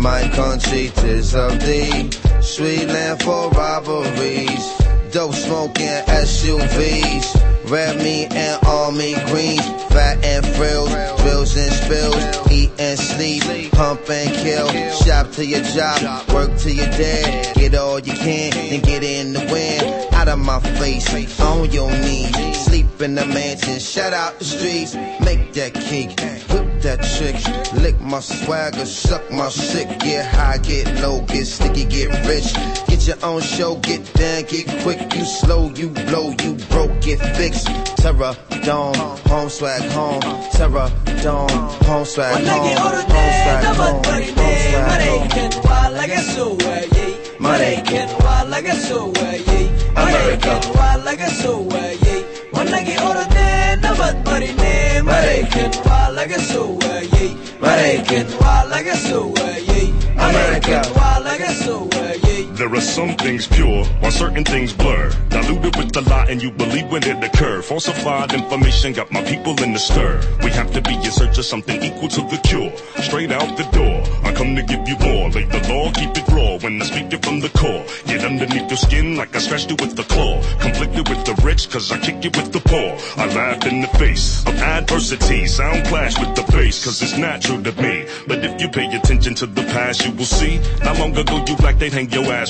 my country, tis of thee. Sweet land for robberies. Dope smoking SUVs. Red meat and army greens. Fat and frills. Drills and spills. Eat and sleep. Pump and kill. Shop to your job. Work to your dad. Get all you can and get in the wind. Out of my face. On your knees. Sleep in the mansion. Shut out the streets. Make that cake. Whip that trick. Lick my swagger. Suck my sick. Get high, get low. Get sticky, get rich. Get your own show, get down, get quick. You slow, you blow, you broke, get fixed. Terror, dome, home swag, home. Terror, dome, home swag, home. Home swag, home. Home swag, home.
American, why like a so American, why like a so Managi ora ne nabat bari ne American, why like a so American, why like a so American, why like a so waayey.
are some things pure, while certain things blur. Diluted with the lie, and you believe when it occur. Falsified information got my people in the stir. We have to be in search of something equal to the cure. Straight out the door, I come to give you more. Lay the law, keep it raw when I speak it from the core. Get underneath your skin like I scratched you with the claw. Conflicted with the rich, cause I kick it with the poor. I laugh in the face of adversity. Sound clash with the bass, cause it's natural to me. But if you pay attention to the past, you will see. Not long ago you black, they'd hang your ass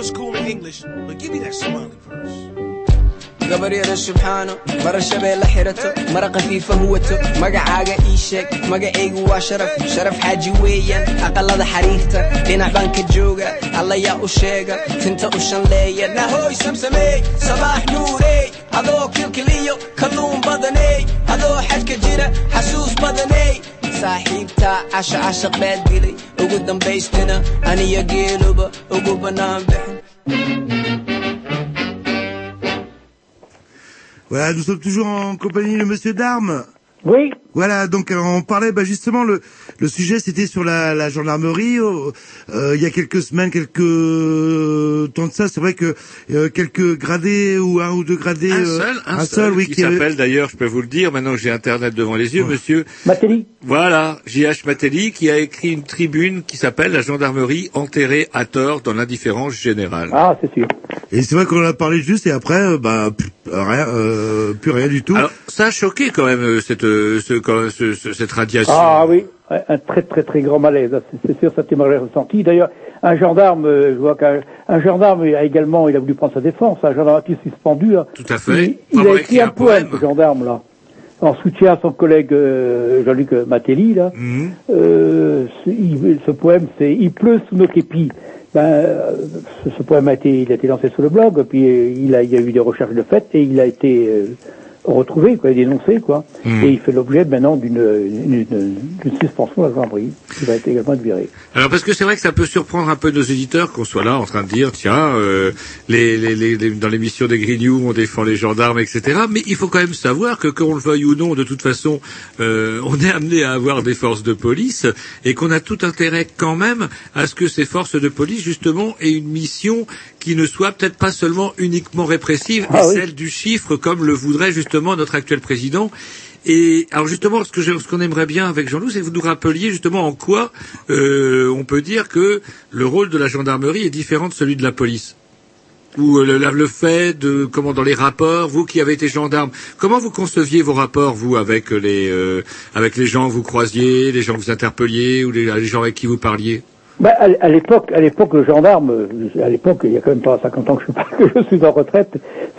was cool in English, but give me that Somali verse.
gabaryada subxaano mara shabeelle xirato mara khafiifa huwato magacaaga ii sheeg magacaygu waa sharaf sharaf xaaji weeyaan aqalada xariirta dhinac baan ka jooga allayaa u sheega tinta u shanleeya nahooy samsameey sabaax nuurey adoo kilkiliyo kalluun badaney adoo xajka jira xasuus badaney saaxiibtaa casha cashaq baad dilay ugu dambaystina aniyo geeluba ugu bannaan bixin
Voilà, nous sommes toujours en compagnie de Monsieur Darme.
Oui.
Voilà, donc euh, on parlait bah, justement le le sujet c'était sur la, la gendarmerie. euh, euh, il y a quelques semaines, quelques temps de ça, c'est vrai que euh, quelques gradés ou un ou deux gradés,
Un
euh,
seul, un, seul,
oui,
qui s'appelle d'ailleurs, je peux vous le dire, maintenant que j'ai Internet devant les yeux, monsieur.
Matéli.
Voilà, J.H. Matéli, qui a écrit une tribune qui s'appelle La gendarmerie enterrée à tort dans l'indifférence générale.
Ah, c'est sûr.
Et c'est vrai qu'on en a parlé juste et après, euh, bah pff, rien, euh, plus rien du tout.
Alors, ça a choqué quand même euh, cette, euh, ce, quand- ce- ce- cette radiation.
Ah oui, un très très très grand malaise. C'est- sûr, ça t'aimerait ressenti. D'ailleurs, un gendarme, euh, je vois qu'un un gendarme a également, il a voulu prendre sa défense. Un gendarme a été suspendu. hein.
Tout à fait.
Il, a écrit un poème, ce gendarme là, en soutien à son collègue euh, Jean-Luc Matelli là.
Mhm.
Euh, ce, il- ce poème, c'est Il pleut sous nos képis. Ben, ce, ce poème a été, il a été lancé sur le blog, puis il, a, il y a eu des recherches de fait et il a été euh, retrouvé, quoi, dénoncé, quoi.
Mhm.
Et il fait l'objet maintenant d'une suspension à qui va être également viré.
Alors parce que c'est vrai que ça peut surprendre un peu nos éditeurs qu'on soit là en train de dire tiens euh, les, les, les, les- dans l'émission des Green News on défend les gendarmes etc. Mais il faut quand même savoir que qu'on le veuille ou non de toute façon euh, on est amené à avoir des forces de police et qu'on a tout intérêt quand même à ce que ces forces de police justement aient une mission qui ne soit peut-être pas seulement uniquement répressive
Ah oui.
celle du chiffre comme le voudrait justement notre actuel président. Et alors justement, ce que je- ce qu'on aimerait bien avec Jean-Loup, c'est que vous nous rappeliez justement en quoi euh, on peut dire que le rôle de la gendarmerie est différent de celui de la police. Ou euh, le, fait de comment dans les rapports, vous qui avez été gendarme, comment vous conceviez vos rapports vous avec les euh, avec les gens que vous croisiez, les gens que vous interpelliez ou les, les gens avec qui vous parliez?
Ben, à, l'époque, à l'époque, le gendarme, euh, à l'époque, il y a quand même pas 50 ans que je, pas- [LAUGHS] que je suis en retraite,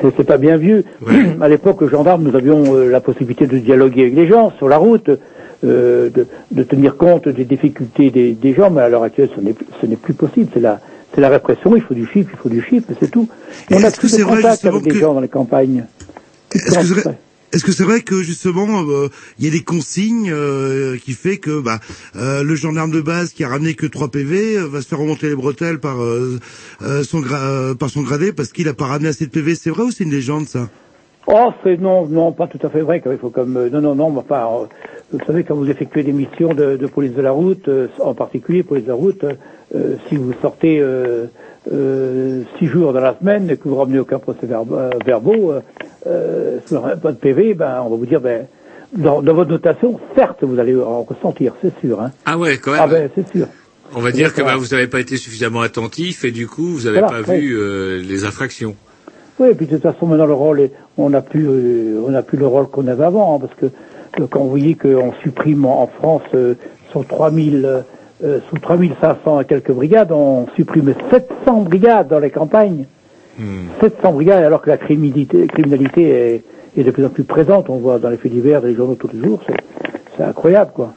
c'est, pas bien vieux. [CLEARS THROAT] À l'époque, le gendarme, nous avions euh, la possibilité de dialoguer avec les gens sur la route, euh, de, de tenir compte des difficultés des, des gens, mais à l'heure actuelle, ce n'est, plus- ce n'est plus possible. C'est la, c'est la répression, il faut du chiffre, il faut du chiffre, c'est tout. Et on a plus de contact avec des
que-
gens dans les campagnes.
Est-ce que est-ce que c'est vrai que justement euh, il y a des consignes euh, qui fait que bah, euh, le gendarme de base qui a ramené que 3 PV euh, va se faire remonter les bretelles par euh, son gra- par son gradé parce qu'il a pas ramené assez de PV, c'est vrai ou c'est une légende ça?
Oh, c'est non, non, pas tout à fait vrai. Il faut comme non, non, non. Enfin, vous savez, quand vous effectuez des missions de, de police de la route, en particulier police de la route, si vous sortez euh, six jours dans la semaine et que vous ramenez aucun procès euh, verbaux, euh, euh, pas de PV, ben, on va vous dire, ben, dans, dans votre notation, certes, vous allez en ressentir, c'est sûr. Hein.
Ah ouais, quand même.
Ah ben, c'est sûr.
On va dire que bah, vous n'avez pas été suffisamment attentif et du coup vous n'avez
Voilà,
pas vu euh, les infractions.
Oui, et puis de toute façon, maintenant, le rôle, est, on n'a plus, euh, on plus le rôle qu'on avait avant, hein, parce que euh, quand vous voyez qu'on supprime en, en France sur 3000, euh, sous 3500 et quelques brigades, on supprime 700 brigades dans les campagnes. 700 brigades, alors que la criminalité, criminalité est, est de plus en plus présente. On voit dans les faits divers, dans les journaux tous les jours. C'est, c'est incroyable, quoi.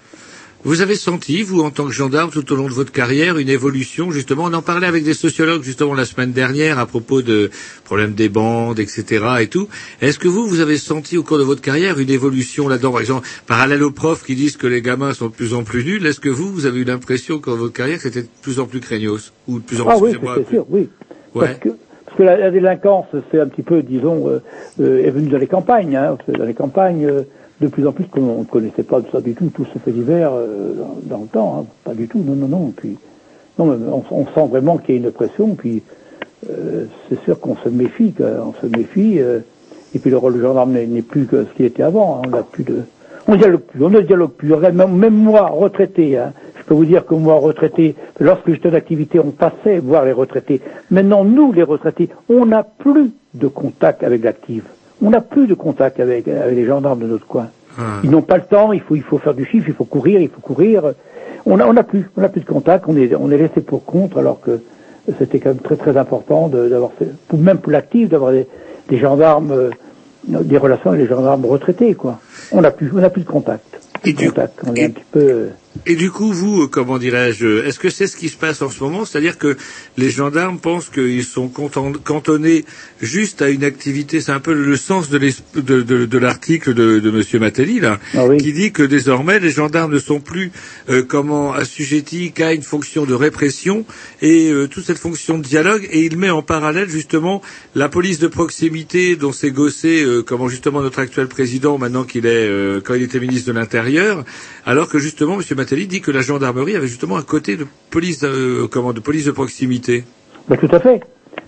Vous avez senti, vous, en tant que gendarme, tout au long de votre carrière, une évolution, justement, on en parlait avec des sociologues, justement, la semaine dernière, à propos de problèmes des bandes, etc., et tout. Est-ce que vous, vous avez senti, au cours de votre carrière, une évolution là-dedans? Par exemple, parallèle aux profs qui disent que les gamins sont de plus en plus nuls, est-ce que vous, vous avez eu l'impression, qu'en votre carrière, que c'était de plus en plus craignos Ou de plus en
Ah
plus,
oui, c'est sûr, oui.
Ouais.
Parce que, parce que la, la délinquance, c'est un petit peu, disons, euh, euh, est venue dans les campagnes. Hein, dans les campagnes, euh, de plus en plus, qu'on ne connaissait pas ça du tout, tout ce fait divers euh, dans, le temps. Hein, pas du tout, non, non, non. Puis, non, mais on, sent vraiment qu'il y a une pression, puis euh, c'est sûr qu'on se méfie, quoi, on se méfie. euh, et puis le rôle du gendarme n'est plus que ce qu'il était avant. hein, on n'a plus de, on dialogue plus, on ne dialogue plus. Même, même moi, retraité, hein, je peux vous dire que moi, retraité, lorsque j'étais en activité, on passait voir les retraités. Maintenant, nous, les retraités, on n'a plus de contact avec l'active. On n'a plus de contact avec, avec les gendarmes de notre coin. Ils n'ont pas le temps, il faut, il faut faire du chiffre, il faut courir, il faut courir. On n'a on a plus, on a plus de contact, on est, on est laissé pour compte, alors que c'était quand même très très important de- d'avoir, fait- pour- même pour l'actif, d'avoir des, des gendarmes, euh, des relations avec les gendarmes retraités, quoi. On n'a plus, on n'a plus de contact. De contact. On est un petit peu. Euh,
Et du coup, vous, euh, comment dirais-je, est-ce que c'est ce qui se passe en ce moment? C'est-à-dire que les gendarmes pensent qu'ils sont cantonnés juste à une activité, c'est un peu le sens de l'es- de, de- de l'article Monsieur Matteli, là, qui dit que désormais les gendarmes ne sont plus euh, comment assujettis qu'à une fonction de répression et euh, toute cette fonction de dialogue, et il met en parallèle justement la police de proximité dont s'est gossé euh, comment justement notre actuel président maintenant qu'il est euh, quand il était ministre de l'Intérieur, alors que justement M. Matteli dit que la gendarmerie avait justement un côté de police euh, comment de police de proximité.
Tout à fait.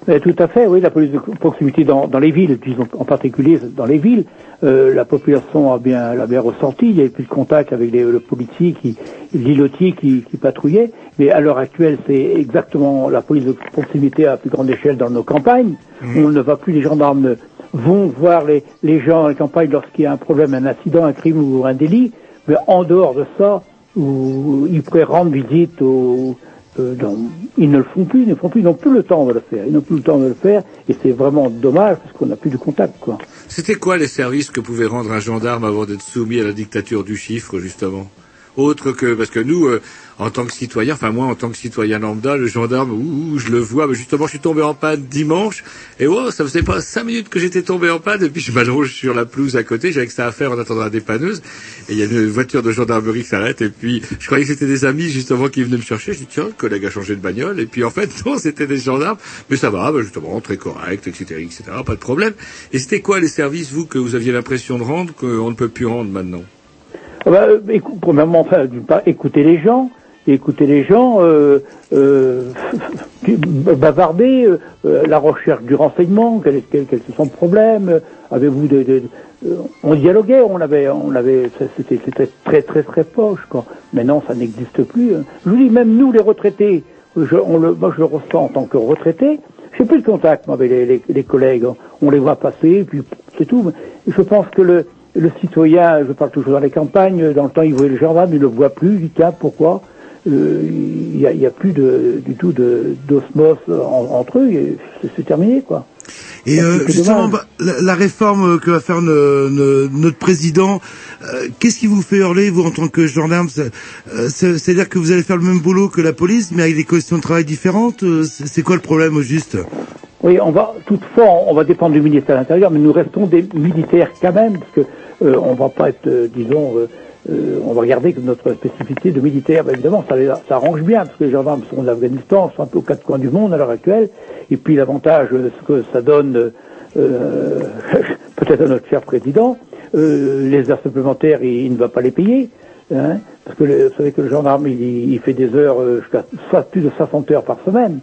Tout à fait, oui, la police de proximité dans, dans les villes, disons en particulier dans les villes, euh, la population a bien, l'a bien ressenti, il n'y avait plus de contact avec les, le policier, qui, l'îlotier qui, qui patrouillait, mais à l'heure actuelle, c'est exactement la police de proximité à plus grande échelle dans nos campagnes. On ne va plus, les gendarmes vont voir les, les gens dans les campagnes lorsqu'il y a un problème, un accident, un crime ou un délit, mais en dehors de ça, où ils pourraient rendre visite aux, euh, dans- ils ne le font plus, ils ne font plus, ils n'ont plus le temps de le faire, ils n'ont plus le temps de le faire, et c'est vraiment dommage parce qu'on n'a plus de contact, quoi.
C'était quoi les services que pouvait rendre un gendarme avant d'être soumis à la dictature du chiffre, justement? Autre que, parce que nous, euh, en tant que citoyen, enfin moi en tant que citoyen lambda, le gendarme, ouh, je le vois, mais justement je suis tombé en panne dimanche, et wow, ça faisait pas cinq minutes que j'étais tombé en panne, et puis je m'allonge sur la pelouse à côté, j'avais que ça à faire en attendant la dépanneuse, et il y a une voiture de gendarmerie qui s'arrête, et puis je croyais que c'était des amis justement qui venaient me chercher, je dis tiens, le collègue a changé de bagnole, et puis en fait [LAUGHS] non, c'était des gendarmes, mais ça va, bah, justement, très correct, etc., etc., pas de problème. Et c'était quoi les services, vous, que vous aviez l'impression de rendre, qu'on ne peut plus rendre maintenant?
Bah, euh, écou- premièrement, enfin, d'une part, écouter les gens, écouter les gens, euh, euh, bavarder, euh, euh, la recherche du renseignement, quel, est- quel, quel sont le problème, euh, avez-vous des, on dialoguait, on avait, on avait, c'était, très, très, très proche, quoi. Maintenant, ça n'existe plus. hein. Je vous dis, même nous, les retraités, je, on le, moi, je le ressens en tant que retraité, j'ai plus de contact moi, avec les, les- les collègues. On les voit passer, puis c'est tout. Je pense que le, le citoyen, je parle toujours dans les campagnes, dans le temps, il voyait le gendarme, il ne le voit plus, il dit, tiens, pourquoi? Euh, Il n'y a, il y a plus de, du tout de- d'osmose en- entre eux, et c'est terminé, quoi.
Et euh, justement, bah, la, la réforme que va faire ne- ne- notre président, euh, qu'est-ce qui vous fait hurler, vous, en tant que gendarme? C'est- euh, c'est- C'est-à-dire que vous allez faire le même boulot que la police, mais avec des conditions de travail différentes? Euh, C'est c'est quoi le problème, au juste?
Oui, on va, toutefois, on va dépendre du ministère de l'Intérieur, mais nous restons des militaires quand même, parce que euh, on va pas être, euh, disons, euh, on va regarder que notre spécificité de militaire, bah, évidemment, ça, arrange bien, parce que les gendarmes sont en Afghanistan, sont un peu aux quatre coins du monde à l'heure actuelle, et puis l'avantage, ce que ça donne, [LAUGHS] peut-être à notre cher président, les heures supplémentaires, il, ne va pas les payer, hein, parce que le- vous savez que le gendarme, il, fait des heures jusqu'à plus de 60 heures par semaine,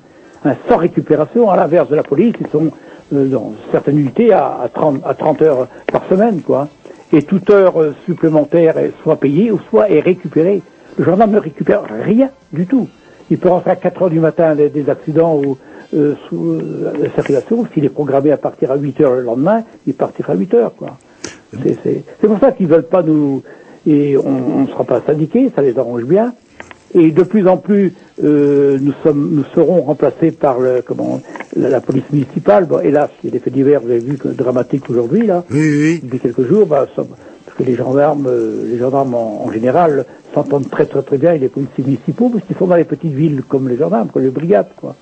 hein, sans récupération, à l'inverse de la police, ils sont dans certaines unités à, à, 30, à 30 heures par semaine, quoi. Et toute heure euh, supplémentaire soit payée ou soit est récupérée. Le gendarme ne récupère rien du tout. Il peut rentrer à 4 heures du matin des, des accidents ou euh, sous euh, la circulation. S'il est programmé à partir à 8 heures le lendemain, il partira à 8 heures, quoi. C'est pour ça qu'ils veulent pas nous... Et on ne sera pas syndiqués, ça les arrange bien. Et de plus en plus, euh, nous, sommes, nous serons remplacés par le, comment, la, la police municipale. Bon, hélas, il y a des faits divers, vous avez vu, que dramatiques aujourd'hui, là.
Oui, oui.
Depuis quelques jours, bah, ça- Parce que les gendarmes, euh, les gendarmes en, en général s'entendent très très très bien avec les policiers municipaux parce qu'ils sont dans les petites villes comme les gendarmes, comme les brigades, quoi.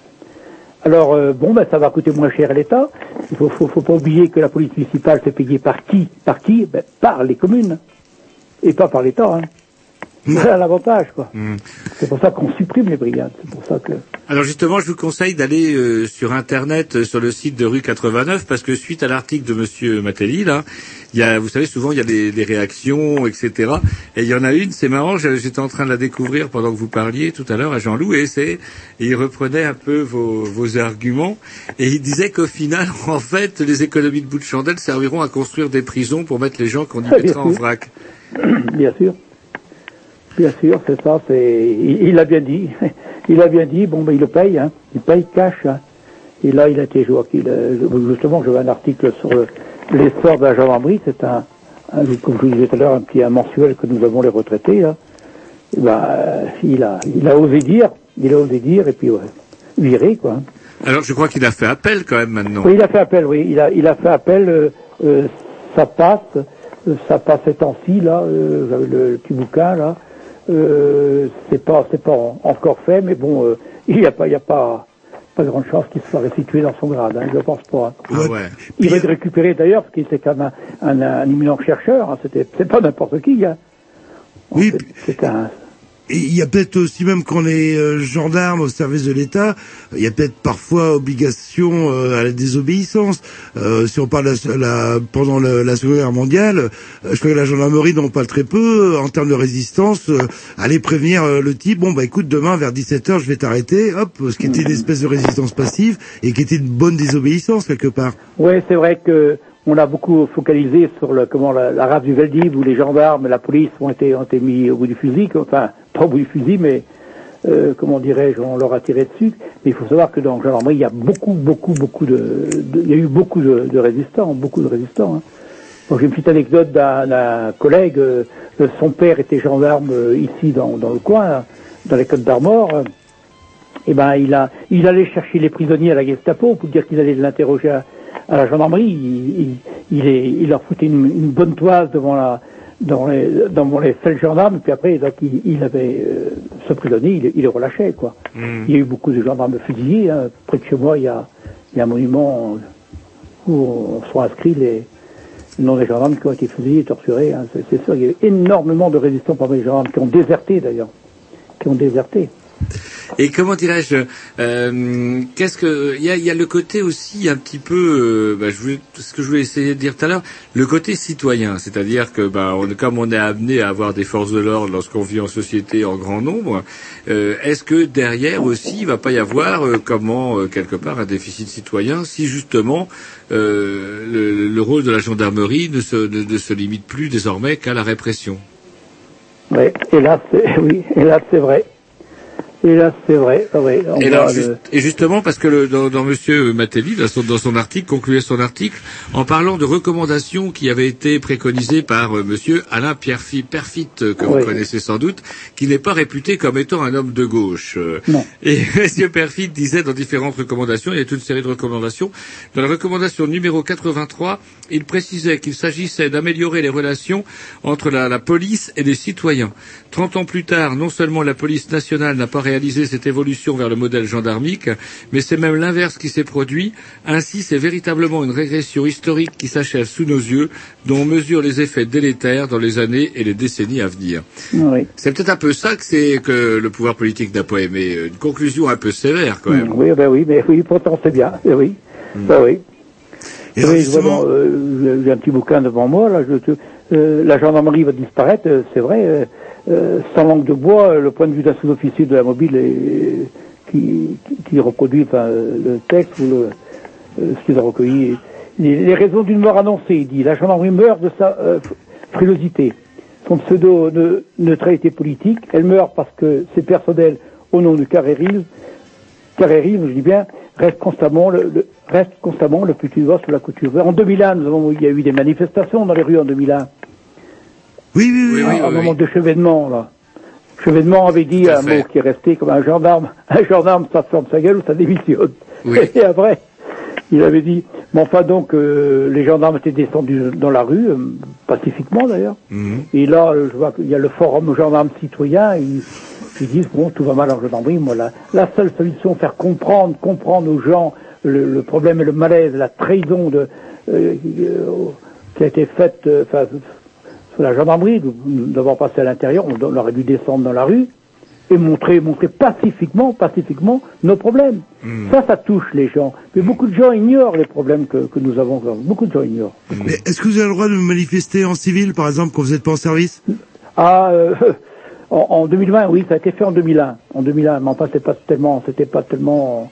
Alors euh, bon, ben ça va coûter moins cher à l'État. Il faut, faut, faut pas oublier que la police municipale c'est payée par qui Par qui? Ben, Par les communes et pas par l'État. Hein. C'est là l'avantage, quoi. C'est pour ça qu'on supprime les brigades. C'est pour ça que.
Alors justement, je vous conseille d'aller euh, sur internet, euh, sur le site de rue 89, parce que suite à l'article de Monsieur Matelli, là, il y a, vous savez, souvent il y a des, des réactions, etc. Et il y en a une, c'est marrant, j'étais en train de la découvrir pendant que vous parliez tout à l'heure à Jean-Loup, et c'est, il reprenait un peu vos, vos arguments, et il disait qu'au final, [LAUGHS] en fait, les économies de bout de chandelle serviront à construire des prisons pour mettre les gens qu'on y mettra en vrac.
Bien sûr. Bien sûr, c'est ça. C'est. Il il l'a bien dit. [LAUGHS] Il a bien dit. Bon, ben il le paye. Hein. Il paye cash. hein. Et là, il a été joué. Justement, j'avais un article sur le- l'essor de la gendarmerie. C'est un, un- comme je vous disais tout à l'heure, un petit un mensuel que nous avons les retraités. Et ben, euh, il a, il a osé dire. Il a osé dire et puis ouais, virer quoi. hein.
Alors je crois qu'il a fait appel quand même maintenant.
Oui, il a fait appel, oui. Il a, il a fait appel, euh, euh, ça passe, euh, ça passe ces temps-ci, là, euh, le, le petit bouquin, là. Euh, c'est pas, c'est pas en- encore fait, mais bon, euh, il n'y a pas, il y a pas, pas grande chance qu'il soit restitué dans son grade, hein, je pense pas. hein.
Ah ouais.
Il va être récupéré d'ailleurs, parce qu'il était quand même un, un, un éminent chercheur, hein, c'était, c'est pas n'importe qui, hein.
Oui,
C'est un,
Il y a peut-être aussi, même quand on est euh, gendarme au service de l'État, il y a peut-être parfois obligation euh, à la désobéissance. Euh, si on parle la, la- pendant le- la Seconde Guerre mondiale, euh, je crois que la gendarmerie n'en parle très peu euh, en termes de résistance. Aller prévenir le type, bon bah écoute, demain vers 17h je vais t'arrêter, hop, ce qui était une espèce de résistance passive et qui était une bonne désobéissance quelque part.
Oui, c'est vrai que on a beaucoup focalisé sur le, comment la, la rave du Veldiv où les gendarmes la police ont été, ont été mis au bout du fusil, enfin pas au bout fusil, mais euh, comment dirais-je, on leur a tiré dessus. Mais il faut savoir que dans la gendarmerie, il y a beaucoup, beaucoup, beaucoup de, il y a eu beaucoup de, résistants, beaucoup de résistants. Hein. Bon, J'ai une petite anecdote d'un collègue. euh, son père était gendarme euh, ici dans, dans le coin, dans les Côtes d'Armor. euh, eh ben, il a, il allait chercher les prisonniers à la Gestapo pour dire qu'ils allaient l'interroger à, à la gendarmerie. Il leur foutait une, une bonne toise devant la, dans les, devant les seuls gendarmes, puis après, donc, il, il avait, euh, ce prisonnier, il, il le relâchait, quoi. Il y a eu beaucoup de gendarmes fusillés, hein. Près de chez moi, il y a, il y a un monument où on sont inscrits les, le nom des gendarmes qui ont été fusillés et torturés, hein. C'est, c'est sûr, il y a eu énormément de résistants parmi les gendarmes qui ont déserté, d'ailleurs. Qui ont déserté.
Et comment dirais-je euh, Qu'est-ce que il y a, y a le côté aussi un petit peu, euh, bah, je ce que je voulais essayer de dire tout à l'heure, le côté citoyen, c'est-à-dire que bah, on, comme on est amené à avoir des forces de l'ordre lorsqu'on vit en société en grand nombre, euh, est-ce que derrière aussi il va pas y avoir euh, comment euh, quelque part un déficit citoyen si justement le, le rôle de la gendarmerie ne se, ne, se limite plus désormais qu'à la répression?
Oui, c'est, [LAUGHS] oui, là, c'est vrai. Et là, c'est vrai,
Et,
le-
justement, parce que le, dans, dans Monsieur Matelli, dans son, dans son article, concluait son article en parlant de recommandations qui avaient été préconisées par euh, Monsieur Alain Pierfi- Perfit, euh, que
Oui.
vous connaissez sans doute, qui n'est pas réputé comme étant un homme de gauche. Euh,
Non.
Et [LAUGHS] Monsieur Perfit disait dans différentes recommandations, il y a toute une série de recommandations. Dans la recommandation numéro 83, il précisait qu'il s'agissait d'améliorer les relations entre la, la police et les citoyens. Trente ans plus tard, non seulement la police nationale n'a pas réalisé cette évolution vers le modèle gendarmique, mais c'est même l'inverse qui s'est produit. Ainsi, c'est véritablement une régression historique qui s'achève sous nos yeux, dont on mesure les effets délétères dans les années et les décennies à venir.
Oui.
C'est peut-être un peu ça que c'est que le pouvoir politique n'a pas aimé. Une conclusion un peu sévère, quand même.
Oui, ben oui, mais oui, pourtant c'est bien, eh oui, ben oui.
Et
oui,
justement-
vraiment, euh, j'ai un petit bouquin devant moi, là, je, euh, la gendarmerie va disparaître, euh, c'est vrai, euh, euh, sans langue de bois, euh, le point de vue d'un sous-officier de la mobile qui, reproduit euh, le texte ou ce qu'il a recueilli. Les, raisons d'une mort annoncée, il dit, la gendarmerie meurt de sa fr- frilosité, son pseudo-neutralité politique, elle meurt parce que c'est personnel au nom du carrérisme, carrérisme, je dis bien, reste constamment le, le- reste constamment le sous la couture. En 2001, nous avons, il y a eu des manifestations dans les rues en 2001.
Oui, oui, oui.
à un moment de chevènement, là. Chevènement avait dit un mot qui est resté comme un gendarme. [LAUGHS] Un gendarme, ça ferme sa gueule ou ça démissionne.
Oui. [LAUGHS]
Et après, il avait dit, Mais enfin, donc, euh, les gendarmes étaient descendus dans la rue, euh, pacifiquement d'ailleurs. Et là, euh, je vois qu'il y a le forum gendarmes citoyens, ils, ils disent, bon, tout va mal en gendarmerie. Moi, la, la seule solution, faire comprendre, comprendre aux gens le, le problème et le malaise, la trahison de, euh, euh, qui a été faite enfin, la gendarmerie, d'avoir passé à l'intérieur, on, aurait dû descendre dans la rue et montrer, montrer pacifiquement, pacifiquement nos problèmes. Ça, ça touche les gens. Mais beaucoup de gens ignorent les problèmes que, que nous avons. Beaucoup de gens ignorent.
Mais est-ce que vous avez le droit de manifester en civil, par exemple, quand vous n'êtes pas en service?
Ah, euh, [LAUGHS] en, en 2020, oui, ça a été fait en 2001. En 2001, mais enfin, c'est pas tellement, c'était pas tellement.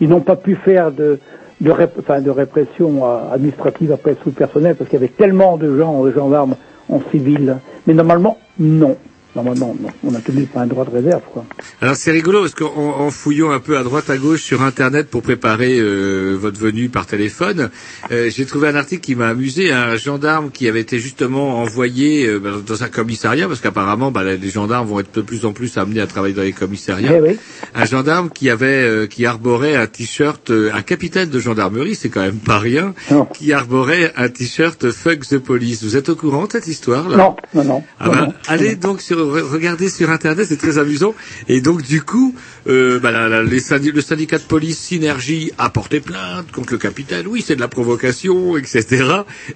Ils n'ont pas pu faire de de, rép- enfin, de répression euh, administrative après sous le personnel parce qu'il y avait tellement de gens, de gendarmes en civil. Mais normalement, non. Normalement, non. On a tenu un droit de réserve, quoi.
Alors c'est rigolo parce qu'en en fouillant un peu à droite à gauche sur internet pour préparer euh, votre venue par téléphone, euh, j'ai trouvé un article qui m'a amusé, un gendarme qui avait été justement envoyé euh, bah, dans un commissariat parce qu'apparemment bah, les gendarmes vont être de plus en plus amenés à travailler dans les commissariats.
Eh oui.
Un gendarme qui avait euh, qui arborait un t-shirt, euh, un capitaine de gendarmerie, c'est quand même pas rien, qui arborait un t-shirt Fuck the Police. Vous êtes au courant de cette histoire là?
Non, non, non.
ah
non,
bah,
non.
allez donc sur regardez sur internet, c'est très amusant. Et donc du coup, euh, bah, la- la- les le syndicat de police Synergie a porté plainte contre le capitaine. Oui, c'est de la provocation, etc.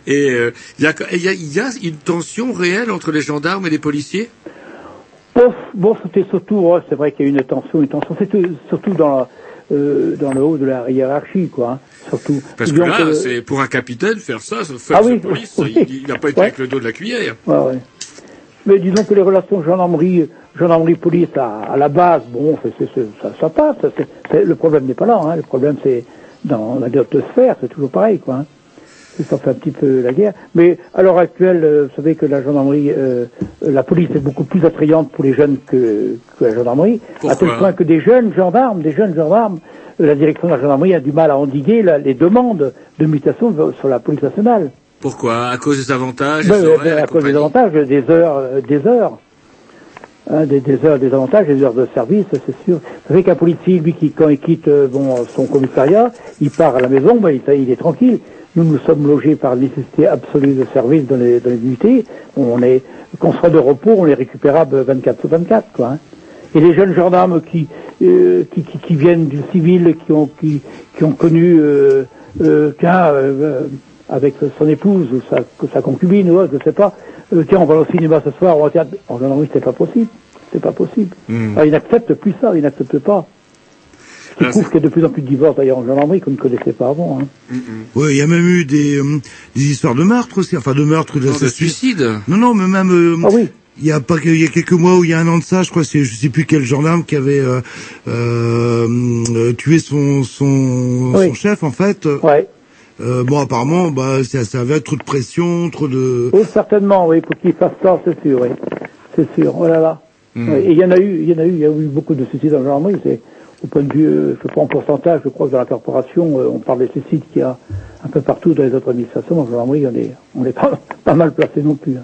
Et euh, il y, a, y, a, y a une tension réelle entre les gendarmes et les policiers?
Bon, bon c'était surtout, ouais, c'est vrai qu'il y a une tension, une tension, c'est tout- surtout dans, la- euh, dans le haut de la hiérarchie, quoi. hein. Surtout.
Parce que là,
que-
c'est pour un capitaine faire ça, fait
Ah oui,
police, [LAUGHS]
oui.
il- il n'a pas été avec le dos de la cuillère.
Ouais, ouais. Mais disons que les relations gendarmerie, gendarmerie-police à, à la base, bon, ça, ça passe. le problème n'est pas là. Hein. Le problème, c'est dans la sphère, c'est toujours pareil, quoi. Hein. Ça fait un petit peu la guerre. Mais à l'heure actuelle, euh, vous savez que la gendarmerie, euh, la police est beaucoup plus attrayante pour les jeunes que, que la gendarmerie, à tel point que des jeunes gendarmes, des jeunes gendarmes, euh, la direction de la gendarmerie a du mal à endiguer la- les demandes de mutation sur la police nationale.
Pourquoi? À cause des avantages,
Ben,
des
ben, à cause des avantages, des heures, euh, des heures. Hein, des, des heures, des avantages, des heures de service, c'est sûr. Vous savez qu'un policier, lui, qui, quand il quitte euh, bon, son commissariat, il part à la maison, ben, il, il est tranquille. Nous, nous sommes logés par nécessité absolue de service dans les, dans les unités. On est, qu'on soit de repos, on est récupérable 24 sur 24, quoi. hein. Et les jeunes gendarmes qui, euh, qui, qui, qui viennent du civil, qui ont, qui, qui ont connu, tiens, euh, avec son épouse ou sa, sa concubine ou autre, je sais pas, euh, tiens, on va au cinéma ce soir, on va au théâtre. En gendarmerie, c'est pas possible. C'est pas possible.
Hmm.
Alors, ils n'acceptent plus ça, ils n'acceptent pas. Ce qui prouve qu'il y a de plus en plus de divorces d'ailleurs en gendarmerie qu'on ne connaissait pas avant. Hein.
Oui, il y a même eu des, euh, des histoires de meurtre aussi, enfin de meurtre
Non, de
d'assassinat.
suicide.
Non, non, mais même. euh,
Ah oui.
Il y a pas il y a quelques mois ou il y a un an de ça, je crois, c'est je sais plus quel gendarme qui avait euh, euh, euh, tué son son,
Oui.
son chef en fait.
Ouais.
Euh, bon, apparemment, bah ça, ça avait trop de pression, trop de.
Oh, certainement, oui, pour qu'ils fassent ça, c'est sûr, oui. C'est sûr, oh là là.
Hmm.
Et il y en a eu, il y en a eu, il y a eu beaucoup de suicides en gendarmerie, c'est, au point de vue, euh, je sais pas en pourcentage, je crois que dans la corporation, euh, on parle des suicides qu'il y a un peu partout dans les autres administrations, en gendarmerie, on est, on est pas, [LAUGHS] pas mal placé non plus. hein.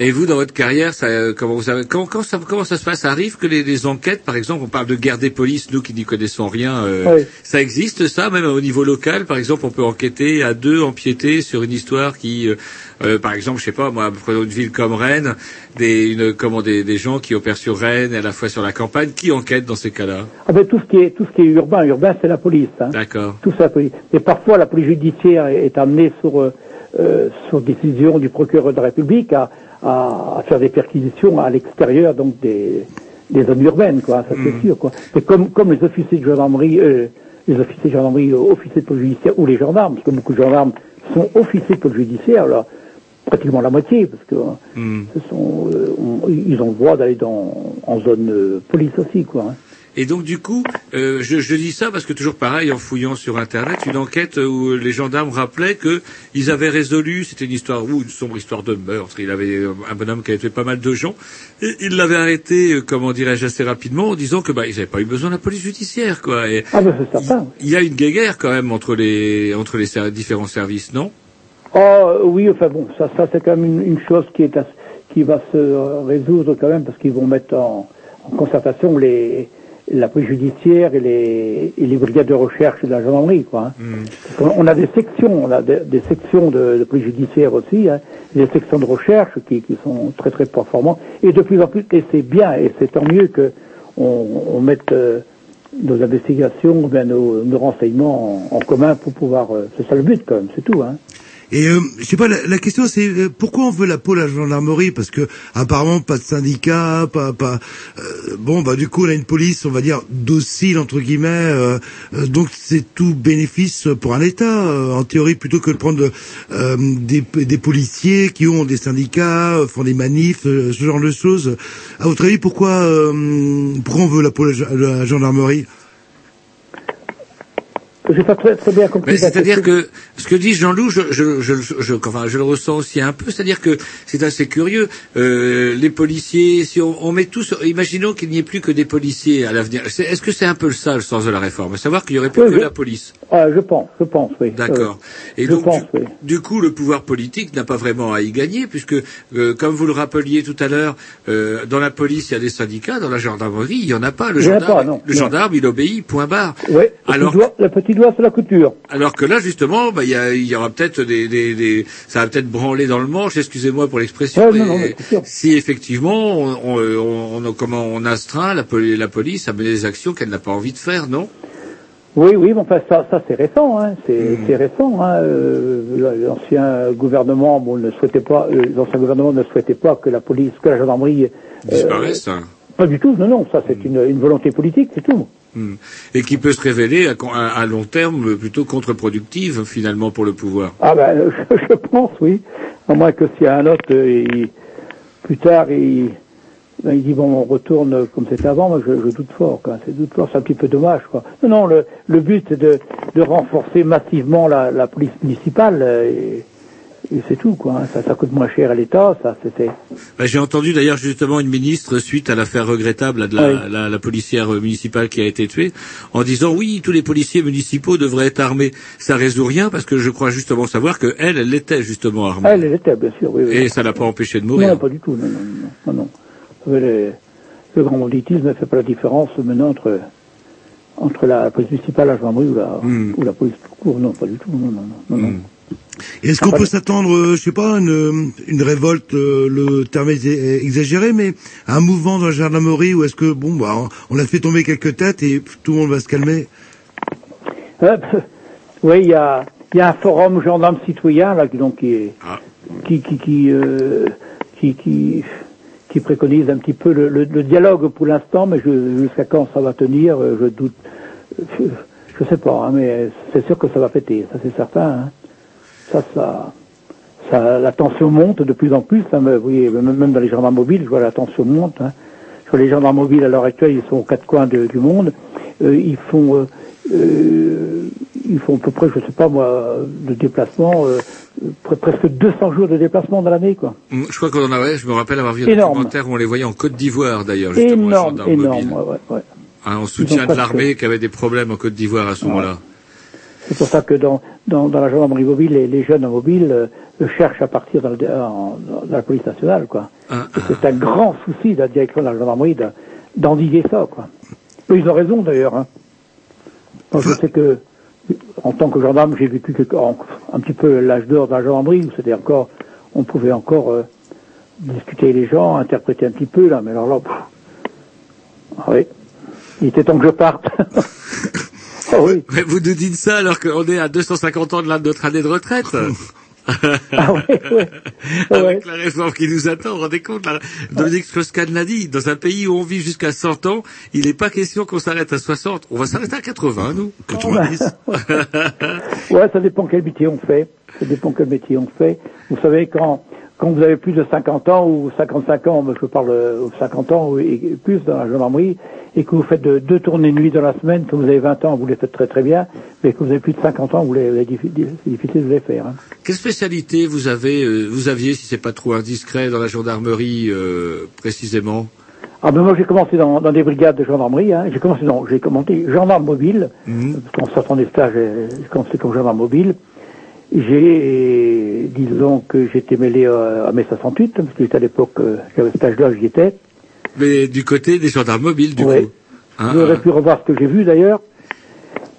Et vous, dans votre carrière, ça, euh, comment vous avez, comment, comment ça, comment ça se passe? Ça arrive que les, les enquêtes, par exemple, on parle de guerre des polices, nous qui n'y connaissons rien, euh,
Oui.
ça existe ça, même au niveau local. Par exemple, on peut enquêter à deux, empiéter sur une histoire qui, euh, euh, par exemple, je sais pas, moi, prenons une ville comme Rennes, des, une, comment des, des gens qui opèrent sur Rennes et à la fois sur la campagne, qui enquêtent dans ces cas-là?
Ah ben, tout ce qui est, tout ce qui est urbain, urbain, c'est la police, hein.
D'accord.
Tout ça, la police. Et parfois, la police judiciaire est, est amenée sur, euh, euh, sur décision du procureur de la République à, à, à faire des perquisitions à l'extérieur, donc des, des zones urbaines, quoi. Ça, c'est sûr, quoi. Mais comme, comme les officiers de gendarmerie, euh, les officiers de gendarmerie, euh, officiers de police judiciaire ou les gendarmes, parce que beaucoup de gendarmes sont officiers de police judiciaire, là, pratiquement la moitié, parce que euh, ce sont, euh, on- ils ont le droit d'aller dans, en zone euh, police aussi, quoi. hein.
Et donc du coup, euh, je, je dis ça parce que toujours pareil, en fouillant sur Internet, une enquête où les gendarmes rappelaient que ils avaient résolu, c'était une histoire ou une sombre histoire de meurtre. Il avait euh, un bonhomme qui avait tué pas mal de gens et ils l'avaient arrêté, euh, comment dirais-je, assez rapidement en disant que bah ils n'avaient pas eu besoin de la police judiciaire, quoi. Et
Ah ben c'est certain.
il y a une guéguerre quand même entre les entre les ser- différents services, non?
Oh oui, enfin bon, ça, ça c'est quand même une, une chose qui est qui va se euh, résoudre quand même parce qu'ils vont mettre en, en concertation les la police judiciaire et les, et les brigades de recherche de la gendarmerie, quoi. hein. Qu'on- On a des sections, on a des, des sections de, de police judiciaire aussi, hein, des sections de recherche qui, qui sont très très performantes, et de plus en plus, et c'est bien, et c'est tant mieux que on, on mette euh, nos investigations, nos, nos renseignements en, en commun pour pouvoir, euh, c'est ça le but quand même, c'est tout. Hein.
Et euh, je sais pas, la, question c'est euh, pourquoi on veut la à la gendarmerie? Parce que apparemment pas de syndicat, pas pas. euh, bon bah du coup on a une police, on va dire docile entre guillemets. euh, donc c'est tout bénéfice pour un État en théorie plutôt que de prendre des, des policiers qui ont des syndicats, font des manifs, ce genre de choses. À votre avis pourquoi pourquoi on veut la à la- la gendarmerie?
J'ai pas très, très bien compris.
C'est-à-dire que ce que dit Jean-Loup, je, je, je, je, enfin, je le ressens aussi un peu, c'est-à-dire que c'est assez curieux. Euh, les policiers, si on, on met tous, imaginons qu'il n'y ait plus que des policiers à l'avenir. Est-ce que c'est un peu le ça le sens de la réforme, à savoir qu'il y aurait plus
Oui,
que la police
Ah, je pense, je pense, oui.
D'accord. Et
Je
donc,
pense,
du, du coup, le pouvoir politique n'a pas vraiment à y gagner, puisque, euh, comme vous le rappeliez tout à l'heure, euh, dans la police, il y a des syndicats, dans la gendarmerie, il n'y en a pas. Le gendarme,
pas, non,
le
non.
gendarme, il obéit, point barre.
Oui,
Alors-
petit doigt sur la couture.
Alors que là, justement, bah, il y, a- il y aura peut-être des, des, des- ça va peut-être branler dans le manche. Excusez-moi pour l'expression.
Ouais, non, non,
si effectivement, on, on, on- on- comment on astreint la, poli- la police à mener des actions qu'elle n'a pas envie de faire, non?
Oui, oui, mais enfin ça, ça c'est récent, hein. c'est
Hmm.
récent. Hein. Euh, L'ancien gouvernement, bon, ne souhaitait pas, euh, l'ancien gouvernement ne souhaitait pas que la police, que la gendarmerie euh,
Disparaissent. hein.
Pas du tout, non, non, ça c'est une, une volonté politique, c'est tout.
Hmm. Et qui peut se révéler à, à- à long terme plutôt contre-productive finalement pour le pouvoir.
Ah ben, je, [LAUGHS] je pense, oui. À moins que s'il y a un autre, euh, il- plus tard, il, ben, il dit bon, on retourne comme c'était avant. Moi, je, je doute fort. C'est doute fort, c'est un petit peu dommage. Quoi. Non, non, le, le but c'est de, de renforcer massivement la, la police municipale. euh, Et, et c'est tout, quoi. Ça, ça coûte moins cher à l'État. Ça, c'était.
Bah, J'ai entendu d'ailleurs justement une ministre suite à l'affaire regrettable de la,
Oui.
la, la policière municipale qui a été tuée, en disant oui tous les policiers municipaux devraient être armés. Ça résout rien parce que je crois justement savoir que elle, elle l'était justement armée.
Ah, elle l'était, bien sûr. Oui, oui.
Et ça l'a pas empêché de mourir.
Non, pas du tout. Non, non, non. non, les- le grand banditisme ne fait pas la différence maintenant entre entre la police municipale, la gendarmerie ou la,
Hmm.
ou la police tout court. Non, pas du tout. Non, non, non. non, non.
Est-ce qu'on peut s'attendre, euh, je sais pas, une, une révolte, euh, le terme est exagéré, mais un mouvement dans la gendarmerie où est-ce que, bon, bah, on a fait tomber quelques têtes et tout le monde va se calmer?
Euh, oui, il y a, il y a un forum gendarme citoyen là, qui, donc, qui, est-
Ah.
qui, qui, qui, euh, qui, qui, qui préconise un petit peu le, le- le dialogue pour l'instant, mais jusqu'à quand ça va tenir, euh, je doute. Je, je sais pas, hein, mais c'est sûr que ça va péter, ça c'est certain. hein. Ça, ça, ça, la tension monte de plus en plus. hein, mais voyez, même dans les gendarmes mobiles, je vois la tension monte. Hein. Je vois les gendarmes mobiles à l'heure actuelle, ils sont aux quatre coins de- du monde. Euh, ils font, euh, euh, ils font à peu près, je sais pas moi, de déplacement, pre- presque 200 jours de déplacement dans l'année, quoi.
Je crois qu'on en avait, je me rappelle avoir vu un
Énorme.
documentaire où on les voyait en Côte d'Ivoire d'ailleurs, justement, les
Énorme,
gendarmes
énorme,
mobiles.
ouais, ouais, ouais.
Hein, en soutien de l'armée qui avait des problèmes en Côte d'Ivoire à ce moment-là.
C'est pour ça que dans, dans, dans la gendarmerie mobile, les, les jeunes en mobile euh, cherchent à partir dans, le- dans la police nationale, quoi.
Ah,
Et c'est un grand souci de la direction de la gendarmerie de- d'endiguer ça, quoi. Eux, ils ont raison, d'ailleurs. Hein. Moi, je sais que, en tant que gendarme, j'ai vécu en- un petit peu l'âge d'or de la gendarmerie, où c'était encore, on pouvait encore euh, discuter avec les gens, interpréter un petit peu, là, mais alors là, pff, ah oui, il était temps que je parte. [LAUGHS] Ah oui. [LAUGHS]
Mais vous nous dites ça alors qu'on est à 250 ans de notre année de retraite. [LAUGHS]
Ah ouais, ouais. [LAUGHS]
Avec la réforme qui nous attend, vous vous rendez compte Dominique Strauss-Kahn l'a dit, dans un pays où on vit jusqu'à 100 ans, il n'est pas question qu'on s'arrête à 60, on va s'arrêter à 80, nous.
90
Ouais, ça dépend quel métier on fait. Ça dépend quel métier on fait. Vous savez, quand, quand vous avez plus de 50 ans ou 55 ans, je parle euh, 50 ans ou- et plus dans la gendarmerie, et que vous faites de- deux tournées de nuit dans la semaine, que vous avez 20 ans, vous les faites très très bien, mais que vous avez plus de 50 ans, vous les, les c'est difficile de les faire. hein.
Quelle spécialité vous avez, euh, vous aviez, si c'est pas trop indiscret, dans la gendarmerie euh, précisément?
Ah ben moi j'ai commencé dans, dans des brigades de gendarmerie, hein. j'ai commencé non, j'ai commencé gendarme mobile, en sortant des stages, euh, j'ai commencé comme gendarme mobile. J'ai, disons que j'étais mêlé euh, à mai 68, parce que j'étais à l'époque, euh, j'avais ce stage-là, j'y étais.
Mais du côté des gendarmes mobiles, du
Ouais.
coup. Ah,
J'aurais pu revoir ce que j'ai vu d'ailleurs.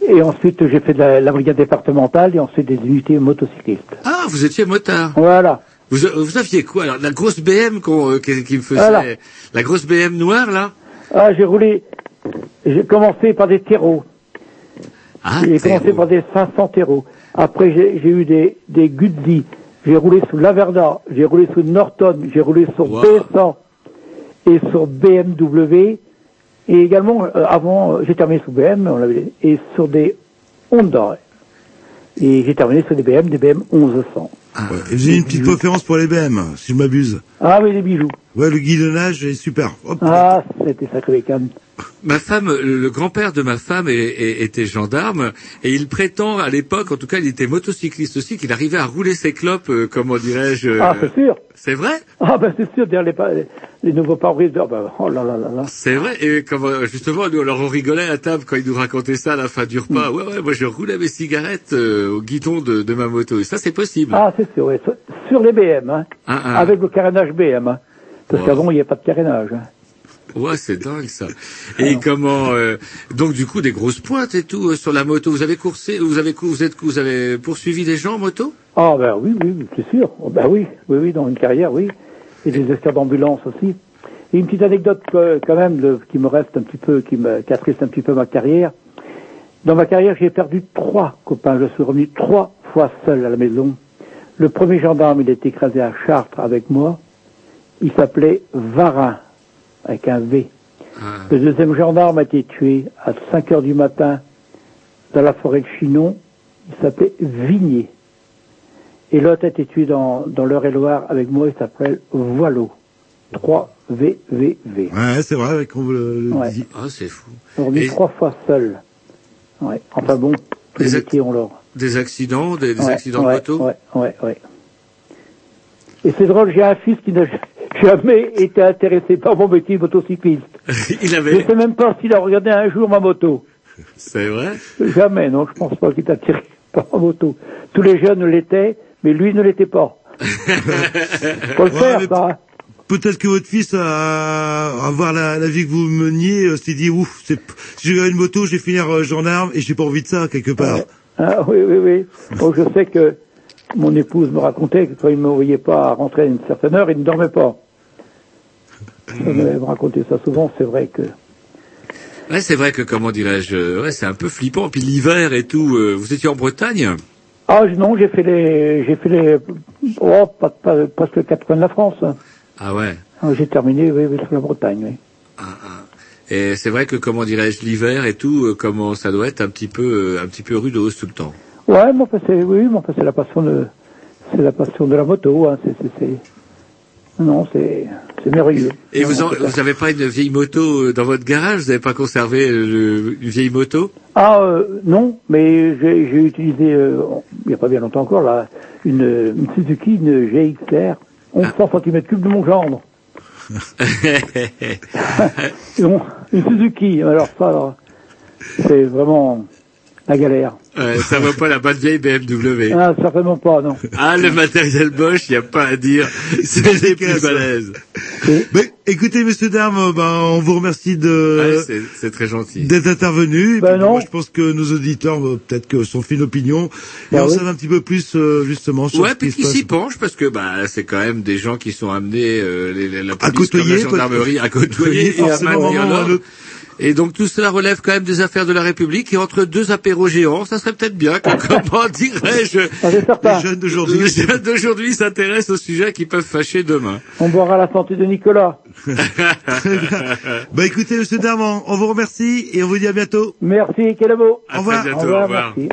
Et ensuite, j'ai fait de la, la brigade départementale et ensuite des unités motocyclistes.
Ah, vous étiez motard.
Voilà.
Vous, vous aviez quoi alors La grosse BM qu'on, euh, qui, qui me faisait...
Voilà.
La grosse BM noire, là?
Ah, j'ai roulé. J'ai commencé par des terreaux.
Ah,
j'ai commencé par des 500 terreaux. Après, j'ai j'ai eu des, des Guzzi. J'ai roulé sous Laverda. J'ai roulé sous Norton. J'ai roulé sur B100 et sur BMW. Et également, euh, avant, j'ai terminé sous BM, on l'avait, et sur des Honda. Et j'ai terminé sur des BM, des BM 1100.
Ouais. Et J'ai une petite préférence pour les BM, si je m'abuse.
Ah oui, les bijoux.
Ouais, le guidonnage est super. Hop.
Ah, c'était sacré canne.
Ma femme, le grand-père de ma femme est- est- était gendarme et il prétend à l'époque, en tout cas, il était motocycliste aussi, qu'il arrivait à rouler ses clopes, euh, comment dirais-je. euh,
Ah, c'est sûr.
C'est vrai?
Ah, ben c'est sûr, derrière les, les, les nouveaux pare-brise, ben, oh là là là là.
C'est vrai, et comme euh, justement, nous, alors on rigolait à table quand il nous racontait ça à la fin du repas.
Mm.
Ouais, ouais, moi je roulais mes cigarettes euh, au guidon de, de ma moto. Et ça, c'est possible.
Ah, c'est sûr, oui. Sur, les BM, hein.
Ah, ah.
Avec le carénage BM, hein. Parce qu'avant, il n'y a pas de carénage. hein.
Ouais, c'est dingue ça. [LAUGHS] Et comment euh, donc du coup des grosses pointes et tout euh, sur la moto. Vous avez coursé, vous avez vous êtes vous avez poursuivi des gens en moto?
Ah, ben oui, oui, c'est sûr. Oh, Ben oui, oui, oui, dans une carrière, oui. Et des escales d'ambulance aussi. Et une petite anecdote quand même de- qui me reste un petit peu, qui me qui attriste un petit peu ma carrière. Dans ma carrière, j'ai perdu trois copains. Je suis revenu trois fois seul à la maison. Le premier gendarme, il était écrasé à Chartres avec moi. Il s'appelait Varin, avec un V. Le deuxième gendarme a été tué à 5 heures du matin dans la forêt de Chinon. Il s'appelait Vigné. Et l'autre a été tué dans, dans l'Eure-et-Loire avec moi. Il s'appelle Voileau. 3 VVV.
Ouais, c'est vrai, qu'on vous le, le
Ouais.
dit.
Ah, c'est fou.
Revenu
Et-
trois fois seul. Ouais. Enfin bon, tous les métiers ont leur.
Des accidents, des, des
Ouais,
accidents
ouais,
de moto.
Ouais, ouais, ouais. Et c'est drôle, j'ai un fils qui n'a [LAUGHS] jamais été intéressé par mon métier de motocycliste. [LAUGHS]
Il
Je
avait.
ne sais même pas s'il a regardé un jour ma moto.
C'est vrai.
Jamais, non, je pense pas qu'il est attiré [LAUGHS] par ma moto. Tous les jeunes l'étaient, mais lui ne l'était pas. Faut le
Ouais,
faire,
mais
ça. hein.
Peut-être que votre fils, à, à voir la, la vie que vous meniez, euh, s'est dit, ouf, si j'ai une moto, je vais finir euh, gendarme et j'ai pas envie de ça, quelque part.
Ah, oui, oui, oui. Donc je sais que mon épouse me racontait que quand il ne me voyait pas rentrer à une certaine heure, il ne dormait pas. Elle me racontait ça souvent, c'est vrai que...
Ouais, c'est vrai que comment dirais-je, ouais, c'est un peu flippant. Puis l'hiver et tout. euh, vous étiez en Bretagne?
Ah non, j'ai fait les... J'ai fait les... Oh, pas, pas- presque quatre coins de la France.
Ah ouais.
Ah, J'ai terminé, oui, oui, sur la Bretagne, oui.
Et c'est vrai que comment dirais-je, l'hiver et tout, euh, comment ça doit être un petit peu, euh, un petit peu rude tout le temps?
Ouais, enfin, c'est, oui, enfin, c'est la passion de, c'est la passion de la moto, hein, c'est, c'est, c'est, non, c'est, c'est merveilleux.
Et vous, en, vous avez pas une vieille moto euh, dans votre garage? Vous avez pas conservé euh, le- une vieille moto?
Ah, euh, non, mais j'ai, j'ai utilisé, euh, il n'y a pas bien longtemps encore, là, une, une Suzuki, une GXR, 1100 cm3 de mon gendre. [LAUGHS] [LAUGHS] Bon, une Suzuki, alors ça, alors, c'est vraiment la galère.
Ouais, ça vaut pas la bonne vieille BMW.
Ah, certainement pas, non.
Ah, le matériel Bosch, il y a pas à dire. C'est les plus balèzes.
Mais écoutez, monsieur Darme, euh, ben, on vous remercie de
Ouais, c'est- c'est très gentil.
d'être intervenu.
Ben
puis,
non.
Moi, je pense que nos auditeurs, euh, peut-être que sont fait une opinion et on
oui.
savent un petit peu plus euh, justement sur
Ouais,
ce
puis
qui se
qui s'y penche parce que bah c'est quand même des gens qui sont amenés euh, les, les- la police
côtoyer,
comme la gendarmerie à côtoyer et à
forcément, à
Et donc tout cela relève quand même des affaires de la République et entre deux apéros géants, ça serait peut-être bien que, [LAUGHS] comment dirais-je. [LAUGHS]
Les jeunes d'aujourd'hui.
s'intéressent aux sujets qui peuvent fâcher demain.
On boira la santé de Nicolas. [LAUGHS]
Bah écoutez, monsieur Darme, on, vous remercie et on vous dit à bientôt.
Merci, quel beau.
Au revoir.
bientôt,
Au revoir,
au revoir.
merci.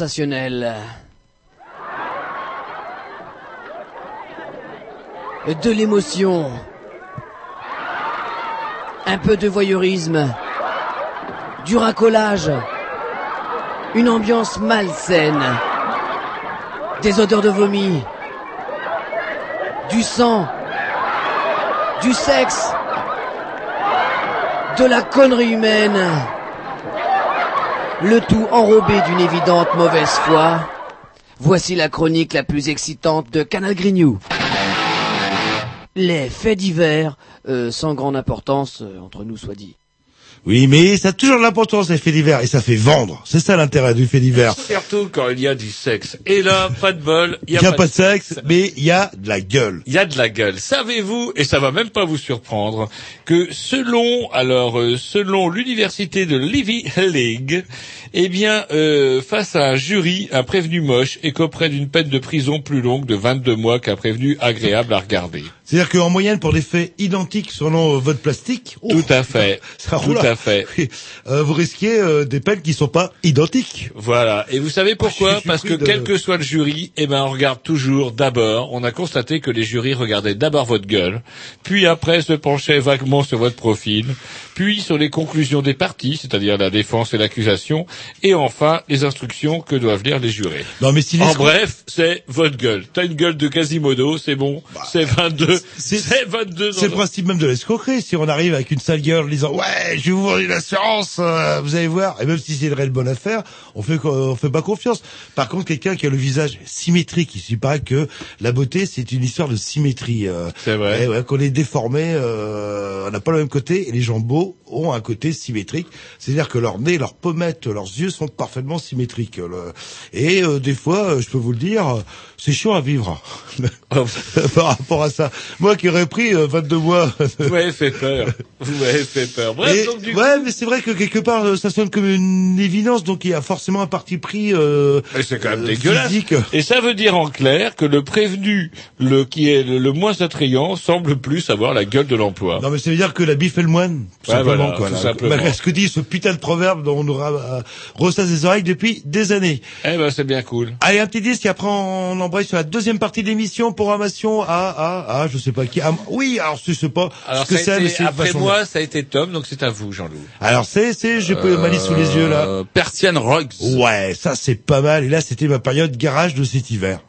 Sensationnel. De l'émotion. Un peu de voyeurisme. Du racolage. Une ambiance malsaine. Des odeurs de vomi. Du sang. Du sexe. De la connerie humaine. Le tout enrobé d'une évidente mauvaise foi. Voici la chronique la plus excitante de Canal Grignou. Les faits divers, euh, sans grande importance, euh, entre nous soit dit.
Oui, mais ça a toujours de l'importance les faits divers et ça fait vendre. C'est ça l'intérêt du fait divers.
Surtout quand il y a du sexe. Et là, pas de bol, il
n'y a pas de sexe, mais il y a de la gueule.
Il y a de la gueule. Savez-vous, et ça va même pas vous surprendre, que selon, alors, euh, selon l'université de Livy League, eh bien, euh, face à un jury, un prévenu moche est qu'auprès d'une peine de prison plus longue de 22 mois qu'un prévenu agréable à regarder.
C'est-à-dire qu'en moyenne, pour des faits identiques selon euh, votre plastique, oh,
Tout à fait. [LAUGHS]
ça
Tout à fait.
euh, vous risquez euh, des peines qui sont pas identiques.
Voilà. Et vous savez pourquoi
Je suis
Parce que
de-
quel que soit le jury, eh ben on regarde toujours d'abord. On a constaté que les jurys regardaient d'abord votre gueule, puis après se penchaient vaguement sur votre profil, puis sur les conclusions des parties, c'est-à-dire la défense et l'accusation, et enfin les instructions que doivent lire les jurés.
Non, mais si les
en bref, c'est votre gueule. T'as une gueule de Quasimodo, c'est bon. c'est 22. C'est 22.
C'est le principe même de l'escroquerie. Si on arrive avec une sale gueule en disant ouais, je vais vous vendre une assurance, euh, vous allez voir. Et même si c'est une réelle bonne affaire, on fait on fait pas confiance. Par contre, quelqu'un qui a le visage symétrique, il suffit pas que la beauté, c'est une histoire de symétrie. euh,
C'est vrai.
et ouais, qu'on est déformé, euh, on n'a pas le même côté. Et les gens beaux ont un côté symétrique, c'est-à-dire que leur nez, leurs pommettes, leurs yeux sont parfaitement symétriques. Le- Et euh, des fois, euh, je peux vous le dire, euh, c'est chiant à vivre [LAUGHS] par rapport à ça. Moi qui aurais pris euh, 22 mois.
Vous m'avez fait peur. Vous m'avez fait peur. Bref,
Et-
donc du
ouais, mais c'est vrai que quelque part, euh, ça sonne comme une évidence, donc il y a forcément un parti pris. Euh,
Mais c'est quand même
euh,
dégueulasse.
physique.
Et ça veut dire en clair que le prévenu, le qui est le, le moins attrayant, semble plus avoir la gueule de l'emploi.
Non, mais ça veut dire que la bif est le moine, tout
Ouais,
simplement.
voilà,
quoi,
tout
là.
simplement.
Malgré ce que dit ce putain de proverbe dont on nous euh, ressasse les oreilles depuis des années.
Eh ben, c'est bien cool.
Allez, un petit disque, et après on embraye sur la deuxième partie de l'émission, programmation à, à, à, je sais pas qui. Ah, oui, alors je sais pas
Alors
ce que c'est, mais
après moi, ça a été Tom, donc c'est à vous, Jean-Loup.
Alors c'est, c'est, j'ai pas ma liste sous les yeux là.
Euh, Persian Rocks.
Ouais, ça c'est pas mal. Et là, c'était ma période garage de cet hiver.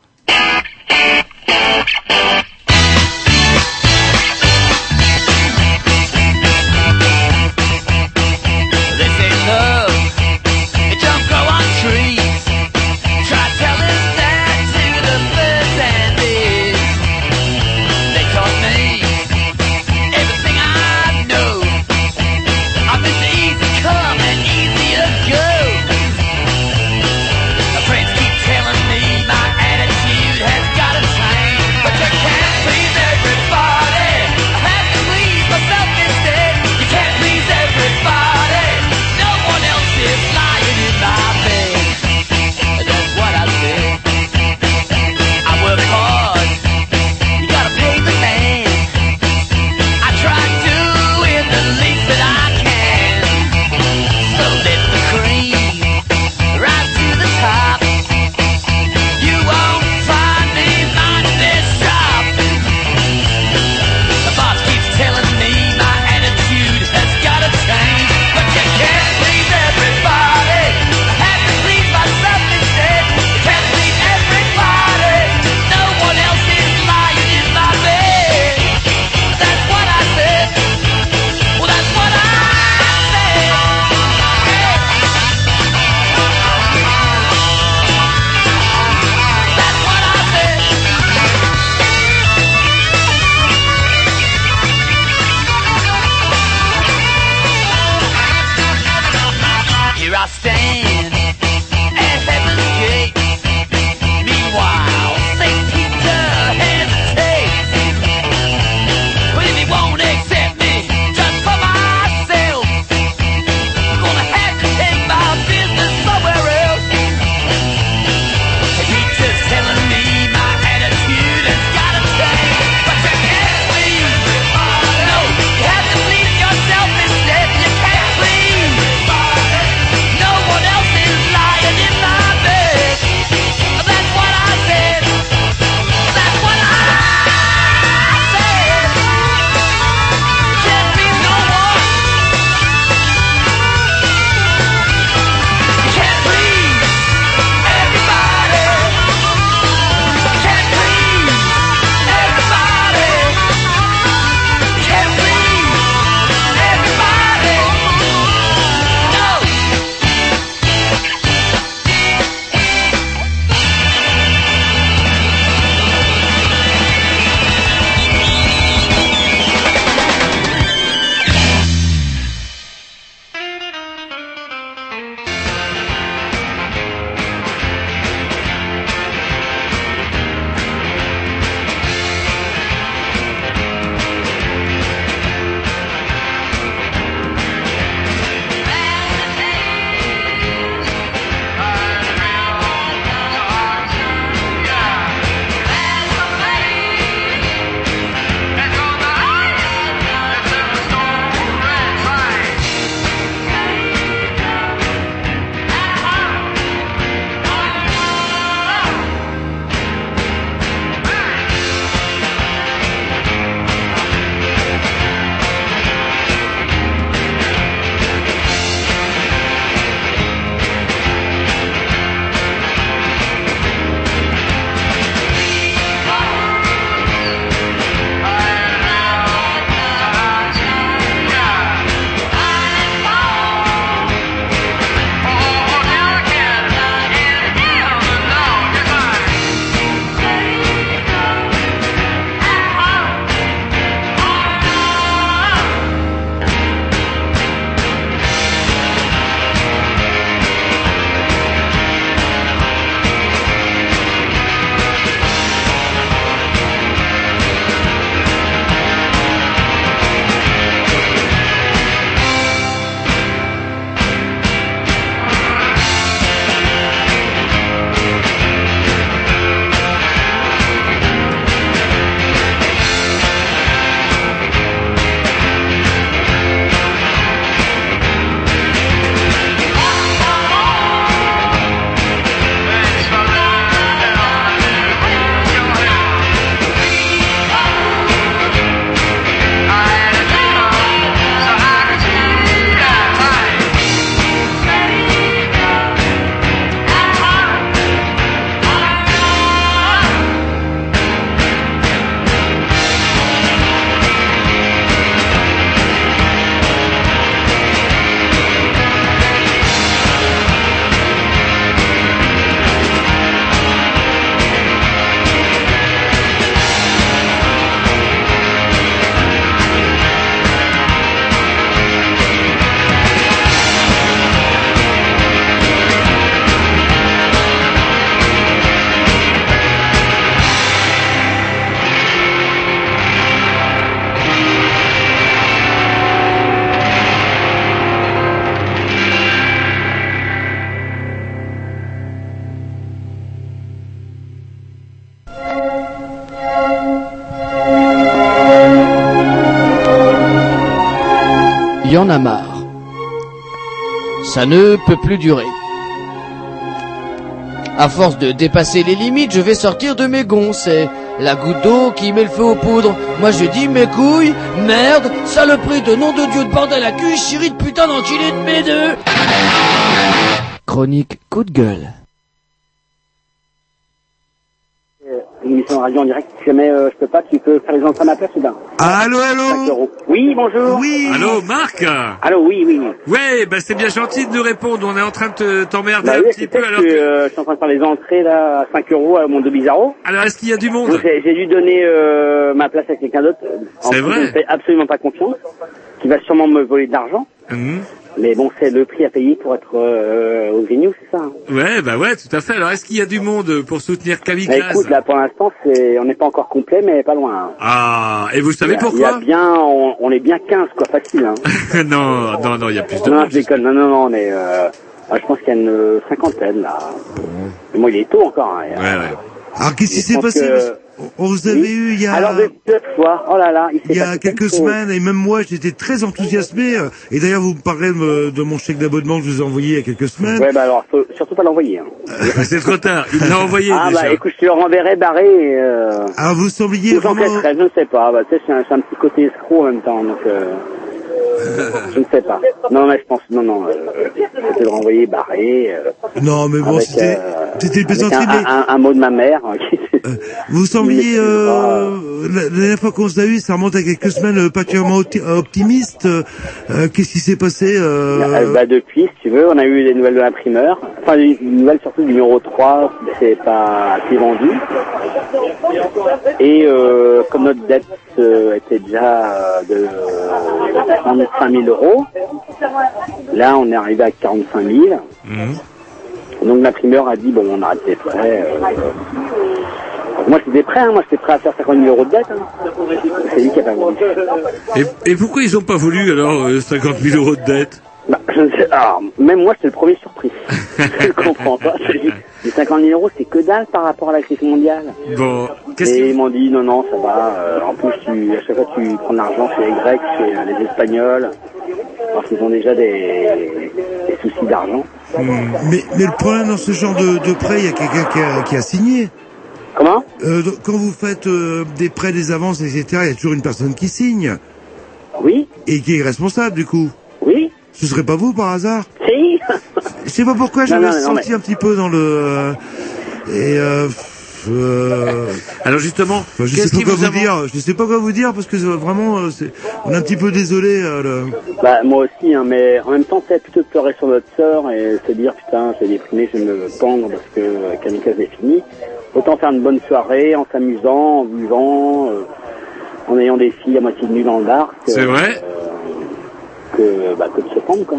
En a marre. Ça ne peut plus durer. À force de dépasser les limites, je vais sortir de mes gonds. C'est la goutte d'eau qui met le feu aux poudres. Moi je dis mes couilles, merde, saloperie de nom de Dieu de bordel à cul, chérie de putain d'enculé de mes deux. Chronique coup de gueule.
Une émission de radio en direct. Si jamais euh, je peux pas, tu peux faire les entrées à ma place ou bien
Allô, allô
Oui, bonjour.
Oui.
Allô, Marc
Allô, oui, oui.
Ouais, bah c'est bien gentil de nous répondre. On est en train de te- t'emmerder
Bah
un
oui,
petit peu alors
je, suis,
que...
euh, je suis en train de faire les entrées là à 5 euros à Mondo Bizarro.
Alors est-ce qu'il y a du monde
Donc, J'ai j'ai dû donner euh, ma place à quelqu'un d'autre.
C'est vrai
Je ne fais absolument pas confiance. Qui va sûrement me voler de l'argent.
Mhm.
Mais bon, c'est le prix à payer pour être euh, au Grignou, c'est ça. hein.
Ouais, bah ouais, tout à fait. Alors est-ce qu'il y a du monde pour soutenir
Bah,
Kamikaze
écoute, là pour l'instant, c'est on n'est pas encore complet, mais pas loin. hein.
Ah, et vous savez
Il y a-
pourquoi
Il y a bien, on, on est bien 15 quoi, facile. Hein. [LAUGHS]
Non, non, non, il y a plus de
Non,
monde.
je déconne. Non, non, non, on est. Euh, ah, je pense qu'il y a une euh, cinquantaine là. Mais moi, il est tôt encore. Hein,
Ouais, ouais.
Alors qu'est-ce qui s'est passé
que-
On vous avait eu il y a...
Alors, oh là là, il,
y a quelques
chose.
semaines, et même moi, j'étais très enthousiasmé. Et d'ailleurs, vous me parlez de, de mon chèque d'abonnement que je vous ai envoyé il y a quelques semaines.
Ouais, bah alors, faut surtout pas l'envoyer. Hein. [LAUGHS]
C'est trop tard. Il l'a envoyé
Ah
déjà.
bah écoute, je te le renverrai barré. et, Euh...
Ah, vous sembliez
Ou
vraiment...
je ne sais pas. Bah, tu sais, c'est un, c'est un petit côté escroc en même temps, donc euh, je ne sais pas. Non, mais je pense, non, non, euh, vais le renvoyer barré. Euh,
Non, mais bon, c'était
euh,
c'était une plaisanterie,
un,
mais
un, un mot de ma mère. hein,
vous sembliez... Euh, la, dernière fois qu'on s'est eu, ça remonte à quelques semaines, euh, particulièrement opti- optimiste. Qu'est-ce qui s'est passé
bah, depuis, si tu veux, on a eu des nouvelles de l'imprimeur. Enfin, des nouvelles surtout du numéro 3, c'est pas assez vendu. Et euh, comme notre dette euh, était déjà euh, de 35 000 euros, là, on est arrivé à 45 000.
Mhm.
Donc l'imprimeur a dit, bon, on arrête les frais. euh, donc, moi, j'étais prêt, hein, moi, j'étais prêt à faire 50 000 euros de dette. hein. C'est lui qui a pas voulu.
Et, et pourquoi ils ont pas voulu alors euh, 50 000 euros de dette?
Bah, je ne sais, alors, même moi, j'étais le premier surpris. [LAUGHS] je comprends pas. Les 50 000 euros, c'est que dalle par rapport à la crise mondiale.
Bon, qu'est-ce
Et ils m'ont dit, non, non, ça va. euh, en plus, tu, à chaque fois, tu prends de l'argent chez les Grecs, chez euh, les Espagnols, parce qu'ils ont déjà des, des soucis d'argent.
mais, mais le problème dans ce genre de, de prêt, il y a quelqu'un qui a, qui a signé.
Comment?
Euh, donc, Quand vous faites euh, des prêts, des avances, etc., il y a toujours une personne qui signe.
Oui.
Et qui est responsable, du coup.
Oui.
Ce serait pas vous, par hasard
Si.
Je sais pas pourquoi, j'avais senti
mais-
un petit peu dans le... euh, et... Euh, euh,
Alors justement,
enfin, je sais
qu'est-ce
pas
qui
quoi
vous
dire. Je sais pas quoi vous dire parce que euh, vraiment, c'est- on est un petit peu désolé. euh, le-
Bah, moi aussi, hein, mais en même temps, c'est plutôt de pleurer sur notre sœur et se dire, putain, j'ai déprimé, je vais me pendre parce que Kamikaze est fini. Autant faire une bonne soirée en s'amusant, en buvant, euh, en ayant des filles à moitié nues dans le bar.
C'est vrai
que, bah, que de se pendre, quoi.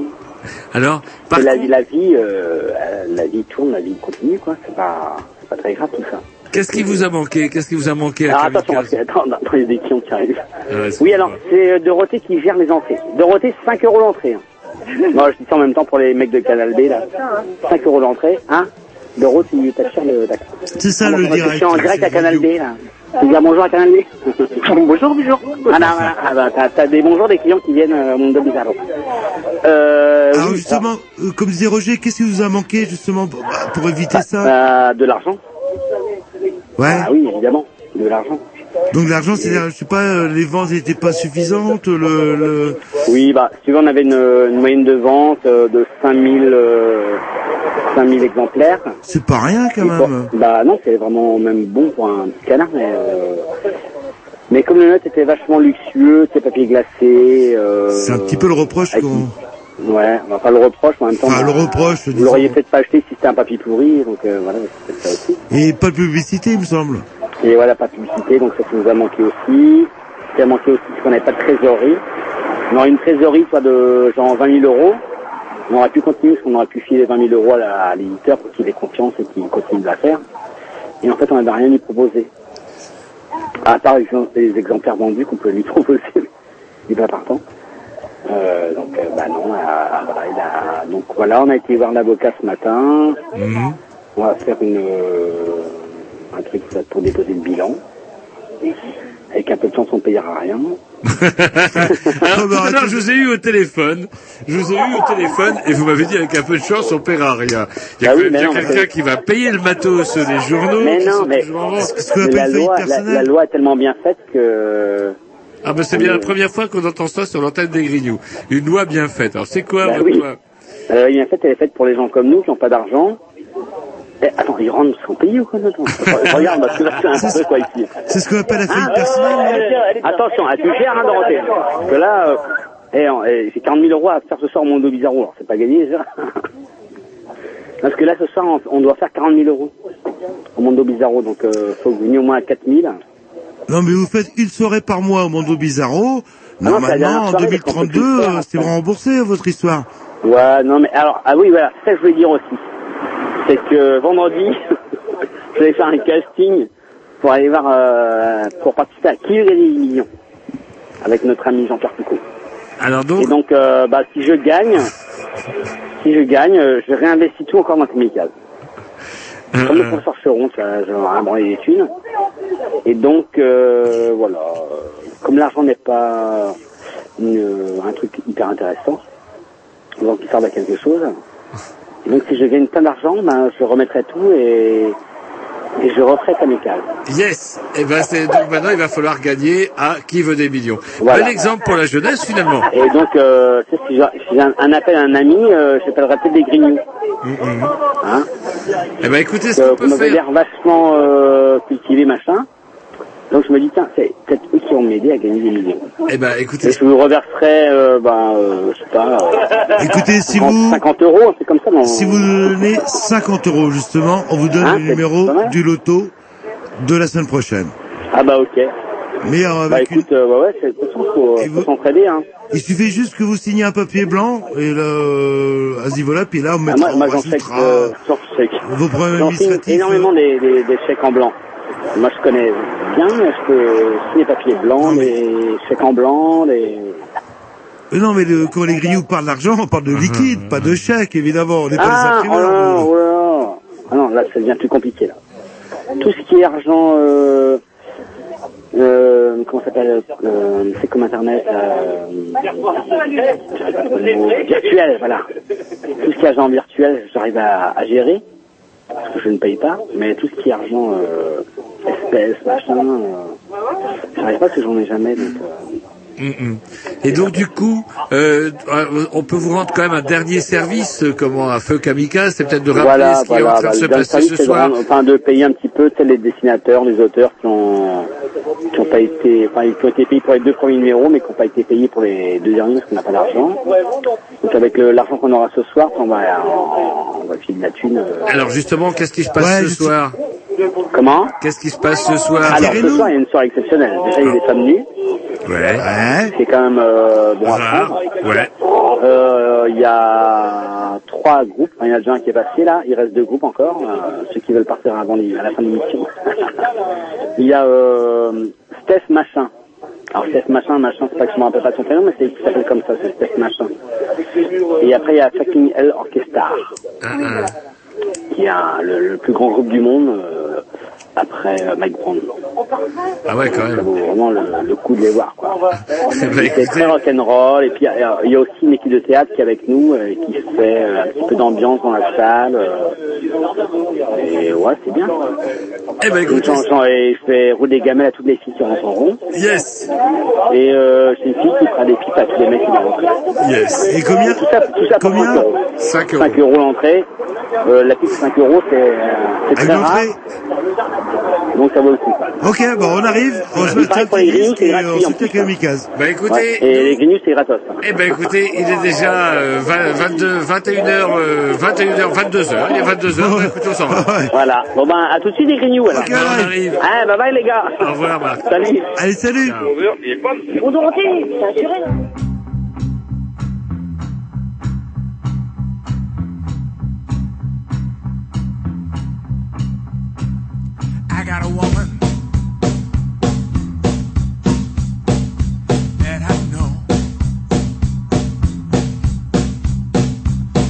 Alors,
Et la, vie- la vie, euh, la vie tourne, la vie continue, quoi. C'est pas, c'est pas très grave tout ça.
Qu'est-ce qui vous a manqué? Qu'est-ce qui vous a manqué à
Alors attention, parce
Kamikaze
que, attends, attends, il y a des clients qui arrivent.
Ouais, c'est
Oui, alors, c'est euh, Dorothée qui gère les entrées. Dorothée, 5 euros l'entrée. hein. [LAUGHS] Non, je dis ça en même temps pour les mecs de Canal B, là. 5 euros l'entrée, hein Doro, tu t'achètes le... d'accord.
C'est ça,
Ah,
le
que Je
direct,
suis en direct à. Canal B, là. Tu dis bonjour à Canal [LAUGHS] Bonjour, bonjour. Ah, non, voilà. Ah, bah, t'as, t'as des bonjours des clients qui viennent euh, au monde de Bizarro. Euh,
Alors
oui,
justement, euh, comme disait Roger, qu'est-ce qui vous a manqué justement pour, bah, pour éviter ça
bah, de l'argent.
Ouais.
Ah oui, évidemment, de l'argent.
Donc l'argent, c'est, je sais pas, euh, les ventes n'étaient pas suffisantes, le, le...
Oui, bah, si tu veux, on avait une, une moyenne de vente euh, de 5000, euh, 5000 exemplaires.
c'est pas rien quand
pour-
même.
bah non, c'est vraiment même bon pour un petit canard, mais euh, mais comme le nôtre était vachement luxueux, tu sais, papier glacé. Euh,
C'est un petit peu le reproche qu'on...
Ouais, enfin le reproche, mais en même temps.
Enfin,
bah,
le reproche,
Vous l'auriez peut-être pas acheté si c'était un papier pourri, donc euh, voilà, c'est peut-être ça aussi.
Et pas de publicité, il me semble.
Et voilà, pas de publicité, donc ça, ça nous a manqué aussi. Qui a manqué aussi, c'est qu'on n'avait pas de trésorerie. On aurait une trésorerie, soit de genre 20 000 euros. On aurait pu continuer, parce qu'on aurait pu filer 20 000 euros à l'éditeur pour qu'il ait confiance et qu'il continue de la faire. Et en fait, on n'avait rien lui proposer. À part les exemplaires vendus qu'on pouvait lui [LAUGHS] proposer, il n'est pas partant. Euh, donc, euh, bah non, euh, voilà, il a- donc voilà, on a été voir l'avocat ce matin. On va faire une, un truc pour déposer le bilan. Avec un peu de chance, on payera rien. [LAUGHS]
Alors, tout à l'heure, je vous ai eu au téléphone. Je vous ai eu au téléphone et vous m'avez dit avec un peu de chance, on paiera rien. Il y a
Ah
quand
oui, mais
quelqu'un
mais-
qui va payer le matos des journaux.
Mais non, mais
vente.
la loi, la, la loi est tellement bien faite que...
Ah ben c'est bien la première fois qu'on entend ça sur l'antenne des Grignoux. Une loi bien faite. Alors c'est quoi
Bah
votre
oui.
loi?
La loi bien faite, elle est faite pour les gens comme nous qui n'ont pas d'argent. Eh, attends, ils rentrent sans payer ou quoi attends, [LAUGHS] Regarde, parce que là, c'est un peu quoi ici.
C'est ce qu'on appelle la faillite
Ah,
personnelle.
Attention, ah, tu gères, hein, Dorothée. Parce que là, euh, eh, eh, j'ai 40 000 euros à faire ce soir au Mondo Bizarro. Alors, c'est pas gagné, ça. [LAUGHS] Parce que là, ce soir, on, doit faire 40 000 euros au Mondo Bizarro. Donc, euh, faut que vous veniez au moins à 4 000.
Non, mais vous faites une soirée par mois au Mondo Bizarro. Normalement, en
soirée, parce qu'on peut
2032,
plus le faire,
euh, c'est remboursé, votre histoire.
Ouais, non, mais alors, ah oui, voilà, ça je voulais dire aussi. C'est que vendredi, [LAUGHS] je vais faire un casting pour aller voir, euh, pour participer à Qui des millions avec notre ami Jean-Pierre Foucault.
Alors donc
Et donc, euh, bah, si je gagne, si je gagne, euh, je réinvestis tout encore dans. Comme le professeur Cheron, tu vois, je vais branler des thunes. Et donc, euh, voilà, euh, comme l'argent n'est pas une- un truc hyper intéressant, donc il sert à quelque chose. Et donc, si je gagne plein d'argent, ben, je remettrai tout et, et je referai Chemical.
Yes. Et ben c'est donc maintenant il va falloir gagner à qui veut des millions.
Voilà.
Bel exemple pour la jeunesse finalement.
Et donc, euh, tu sais, si j'ai un, un appel à un ami, euh, j'appellerai peut-être des grignoux. Hein
Eh ben écoutez ce
Euh,
qu'on peut faire.
l'air vachement euh, cultivé, machin. Donc je me dis, tiens, c'est peut-être eux qui vont m'aider à gagner des millions.
Eh ben écoutez.
Et je vous reverserai, euh, ben, euh, je sais pas, euh,
Écoutez, si
50,
vous,
50 euros, c'est comme ça. Dans...
si vous donnez 50 euros, justement, on vous donne
Hein,
le numéro du loto de la semaine prochaine.
Ah bah ok.
Mais euh,
Bah
avec
écoute, euh, ouais, ouais, c'est de toute façon, faut, faut s'entraider, hein.
Il suffit juste que vous signiez un papier blanc et le vas-y voilà puis là on
Ah,
mettra
moi, moi
on rajoutera
euh,
vos problèmes administratifs.
énormément des, des, des chèques en blanc. Moi je connais bien, je signer papiers blancs, des chèques en blanc, des...
Euh, Non mais le, quand les grioux parlent d'argent, on parle de liquide, pas de chèque évidemment. On n'est pas
Ah,
des
oh là
imprimeurs.
là,
nous.
oh là là. Ah non, là, ça devient plus compliqué, là. Tout ce qui est argent, euh, euh, comment ça s'appelle, euh, c'est comme Internet, euh, virtuel, voilà. Tout ce qui est argent virtuel, j'arrive à, à gérer, parce que je ne paye pas, mais tout ce qui est argent, euh, espèces, machin, euh, j'arrive pas parce que j'en ai jamais, donc, euh,
Mm, mm. Et donc du coup, euh, euh, on peut vous rendre quand même un dernier service, euh, comment un feu kamikaze, c'est peut-être de rappeler
voilà,
ce qui est
voilà,
en train
bah,
de se passer ce
de
soir.
rendre- enfin, de payer un petit peu les dessinateurs, les auteurs qui ont, qui ont pas été, enfin, qui ont été payés pour les deux premiers numéros, mais qui n'ont pas été payés pour les deux derniers parce qu'on n'a pas d'argent. Donc avec l'argent qu'on aura ce soir, on va, on, on va filer de la thune. euh.
Alors justement, qu'est-ce qui se passe ce soir?
Comment?
Qu'est-ce qui se passe ce soir?
Alors ce soir, il y a une soirée exceptionnelle. Déjà, il y a des femmes nues.
Ouais.
C'est quand même euh, bon à
Rare.
prendre.
Ouais.
Euh, Il y a trois groupes. Enfin, Il y en a déjà un qui est passé là. Il reste deux groupes encore. euh, ceux qui veulent partir avant les- à la fin de Il y a euh, Steph Machin. Alors Steph Machin, Machin, c'est pas que je me rappelle pas son prénom, mais c'est il s'appelle comme ça, c'est Steph Machin. Et après il y a Fucking Hell Orchestra, qui est un- le, le plus grand groupe du monde euh, après euh, Mike Brown.
Ah ouais, quand même.
Ça vaut vraiment le, le coup de les voir, quoi.
Bah, [LAUGHS]
C'est très rock'n'roll. Et puis, il y a- il y a aussi une équipe de théâtre qui est avec nous, euh, qui fait euh, un petit peu d'ambiance dans la salle. euh, et ouais, c'est bien.
Eh ben, écoute.
Et je fais rouler des gamelles à toutes les filles qui rentrent en rond.
Yes.
Et euh, j'ai une fille qui fera des pipes à tous les mecs qui vont rentrer.
Yes.
Et combien
Tout ça, tout ça pour 5 euros.
5 euros.
5 euros l'entrée. Euh, la pipe 5 euros, c'est euh, très rare. Donc ça vaut le coup.
Ok, bon on arrive, on se
Il
met
pour les grignoux, c'est
et
gratuit,
on
en
se
plus,
fait kamikaze.
Bah écoutez,
Ouais. Et les grignoux, c'est gratos.
eh ben écoutez, il est déjà euh, 20, 22, 21h, euh, 21h, 22h. Il est 22h. Bah, écoutez, on s'en va.
Voilà. Bon ben, à tout de suite les grignoux alors.
On arrive.
Ah, bye bye les gars.
Au revoir, Marc.
Salut.
Allez, salut
Bon Dorothée, c'est assuré là.
I got a woman that I know.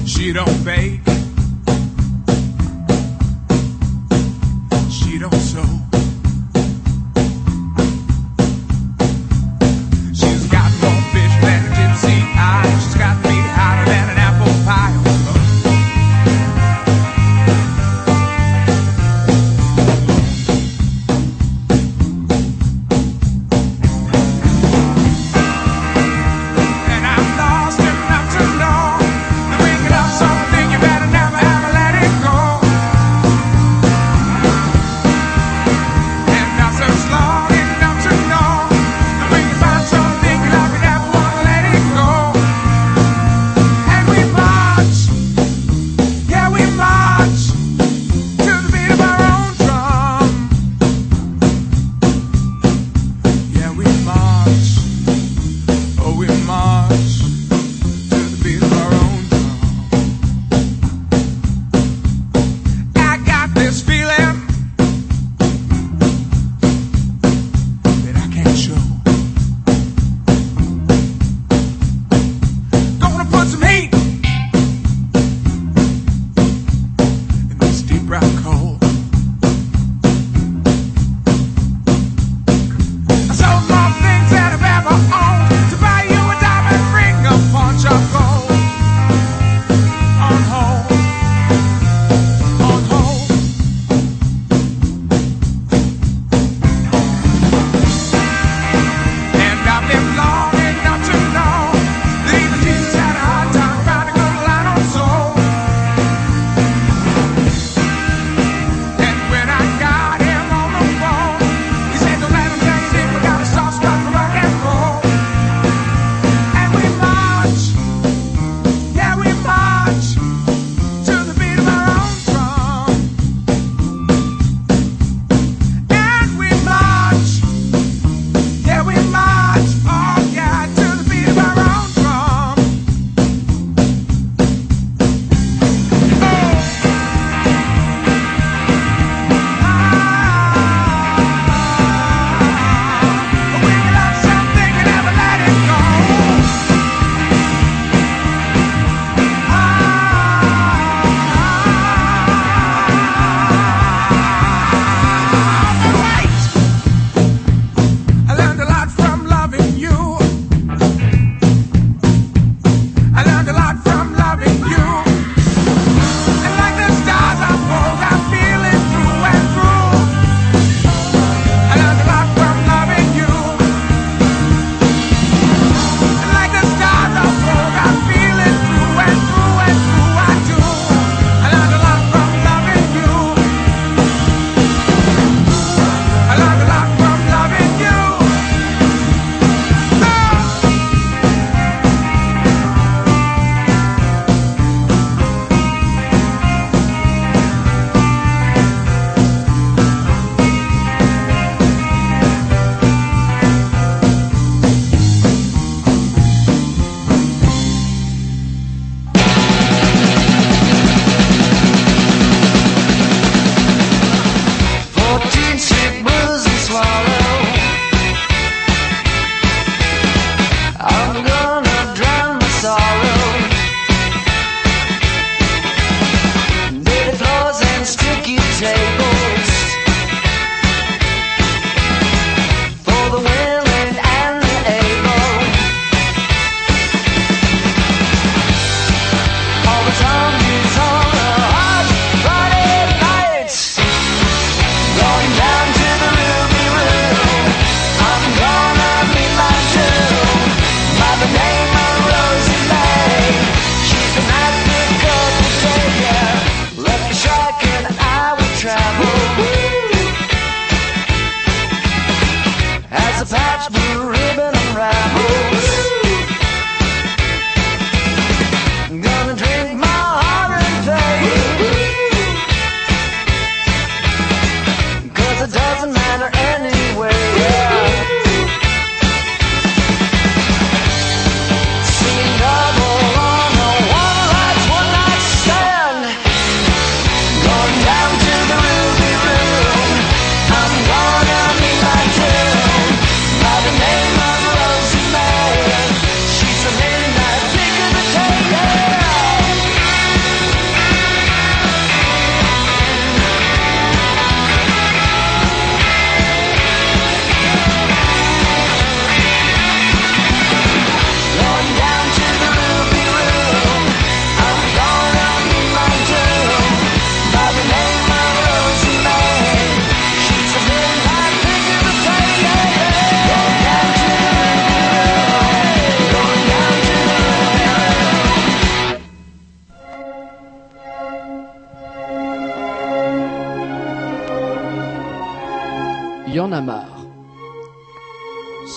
She don't bake.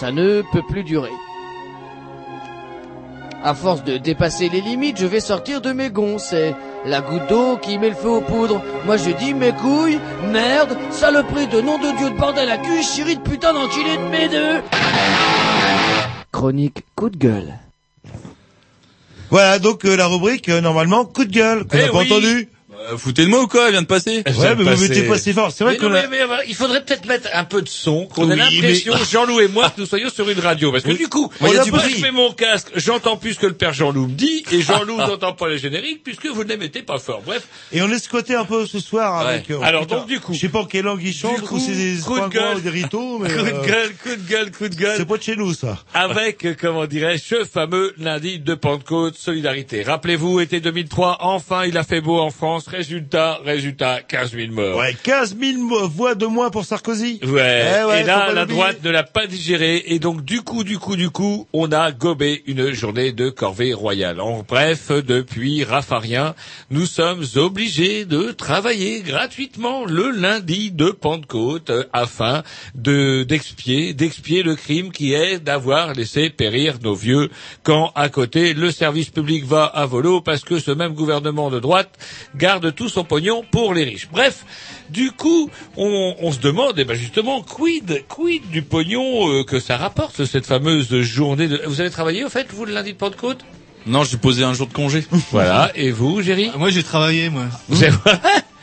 Ça ne peut plus durer. À force de dépasser les limites, je vais sortir de mes gonds. C'est la goutte d'eau qui met le feu aux poudres. Moi je dis mes couilles, merde, saloperie de nom de Dieu de bordel à cul, chérie de putain d'enculé de mes deux. Chronique coup de gueule.
Voilà, donc euh, la rubrique, euh, normalement, coup de gueule, qu'on
Eh
n'a pas entendu.
Euh, foutez de moi ou quoi Elle vient de passer.
Ouais, mais vous mettez pas si fort. C'est vrai que
il faudrait peut-être mettre un peu de son, qu'on
Oui,
l'impression,
mais- [LAUGHS]
Jean-Loup et moi, que nous soyons sur une radio. Parce que
Oui.
du coup,
Moi, il y a du
moi,
bruit.
je mets mon casque, j'entends plus ce que le père Jean-Loup me dit, et Jean-Loup [LAUGHS] n'entend pas les génériques, puisque vous ne les mettez pas fort. Bref.
Et on est squatté un peu ce soir avec. euh,
Alors,
putain,
donc, du coup.
Je sais pas en quelle langue ils chantent,
coup,
ou c'est des
coup de
springouins
gueule.
ou des ritos, [LAUGHS] mais.
Coup de
euh,
gueule, coup de gueule, coup de gueule.
C'est pas de chez nous, ça.
Avec, comment dirais-je, ce fameux lundi de Pentecôte Solidarité. Rappelez-vous, été 2003, enfin il a fait beau en France. Résultat, résultat, 15 000 morts.
Ouais, 15 000 mo- voix de moins pour Sarkozy.
Ouais.
Eh ouais,
et là, la droite ne l'a pas digéré. Et donc, du coup, du coup, du coup, on a gobé une journée de corvée royale. En bref, depuis Raffarien, nous sommes obligés de travailler gratuitement le lundi de Pentecôte afin de d'expier, d'expier le crime qui est d'avoir laissé périr nos vieux quand à côté le service public va à volo parce que ce même gouvernement de droite garde tout son pognon pour les riches. Bref, du coup, on, on se demande, eh ben justement, quid, quid du pognon euh, que ça rapporte cette fameuse journée de... Vous avez travaillé au fait, vous, le lundi de Pentecôte?
Non, j'ai posé un jour de congé. [LAUGHS]
Voilà. Et vous, Géry?
Moi, j'ai travaillé, moi.
vous avez... [LAUGHS]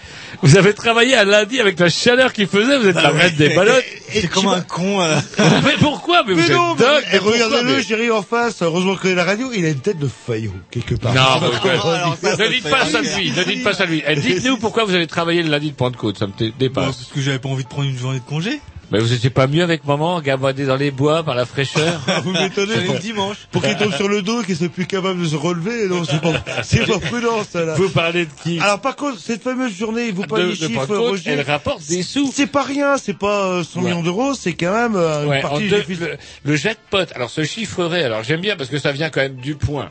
vous avez travaillé à lundi avec la chaleur qu'il faisait, vous êtes la reine des ballottes.
C'est comme un con. euh. [LAUGHS]
mais pourquoi Mais,
Mais
vous
non,
êtes dingue.
mais
pourquoi
regardez-le,
Mais-
en face. Heureusement que la radio, il a une tête de faillot, quelque part.
Non, [LAUGHS] mais-
alors ça, ça
ne dites
fait
pas ça
rire.
lui, ne dites pas ça lui. Eh, Dites-nous pourquoi vous avez travaillé le lundi de Pentecôte, ça me dé-
Bon,
dépasse.
parce que j'avais pas envie de prendre une journée de congé.
Mais vous étiez pas mieux avec maman, gabardé dans les bois par la fraîcheur
Vous m'étonnez.
Le dimanche.
pour qu'il tombe sur le dos et qu'il soit plus capable de se relever. Non, c'est pas, c'est pas prudent, ça, là.
Vous parlez de qui
Alors, par contre, cette fameuse journée, vous
de,
parlez des
de
chiffres, Roger.
elle rapporte des sous.
C'est pas rien, c'est pas euh, 100
Ouais.
millions d'euros, c'est quand même euh, une
Ouais,
partie
deux- le, le jackpot, alors ce chiffrerait, alors j'aime bien parce que ça vient quand même du point.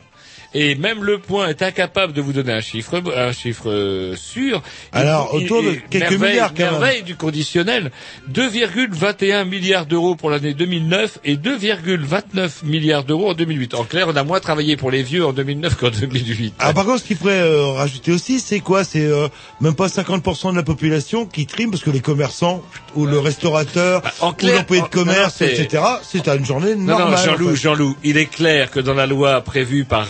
Et même le point est incapable de vous donner un chiffre, un chiffre euh, sûr.
Alors,
il-
autour de quelques
merveille-
milliards, quand même.
merveille du conditionnel. 2,21 milliards d'euros pour l'année 2009 et 2,29 milliards d'euros en 2008. En clair, on a moins travaillé pour les vieux en 2009 qu'en 2008.
Alors par contre, ce qu'il faudrait euh, rajouter aussi, c'est quoi? C'est euh, même pas 50% de la population qui trime parce que les commerçants ou le restaurateur
Bah, en
ou
clair,
l'employé
en-
de commerce,
non, non,
etc. C'est à une journée
Non,
normale.
non,
en
Jean-Loup,
fait.
Jean-Loup, il est clair que dans la loi prévue par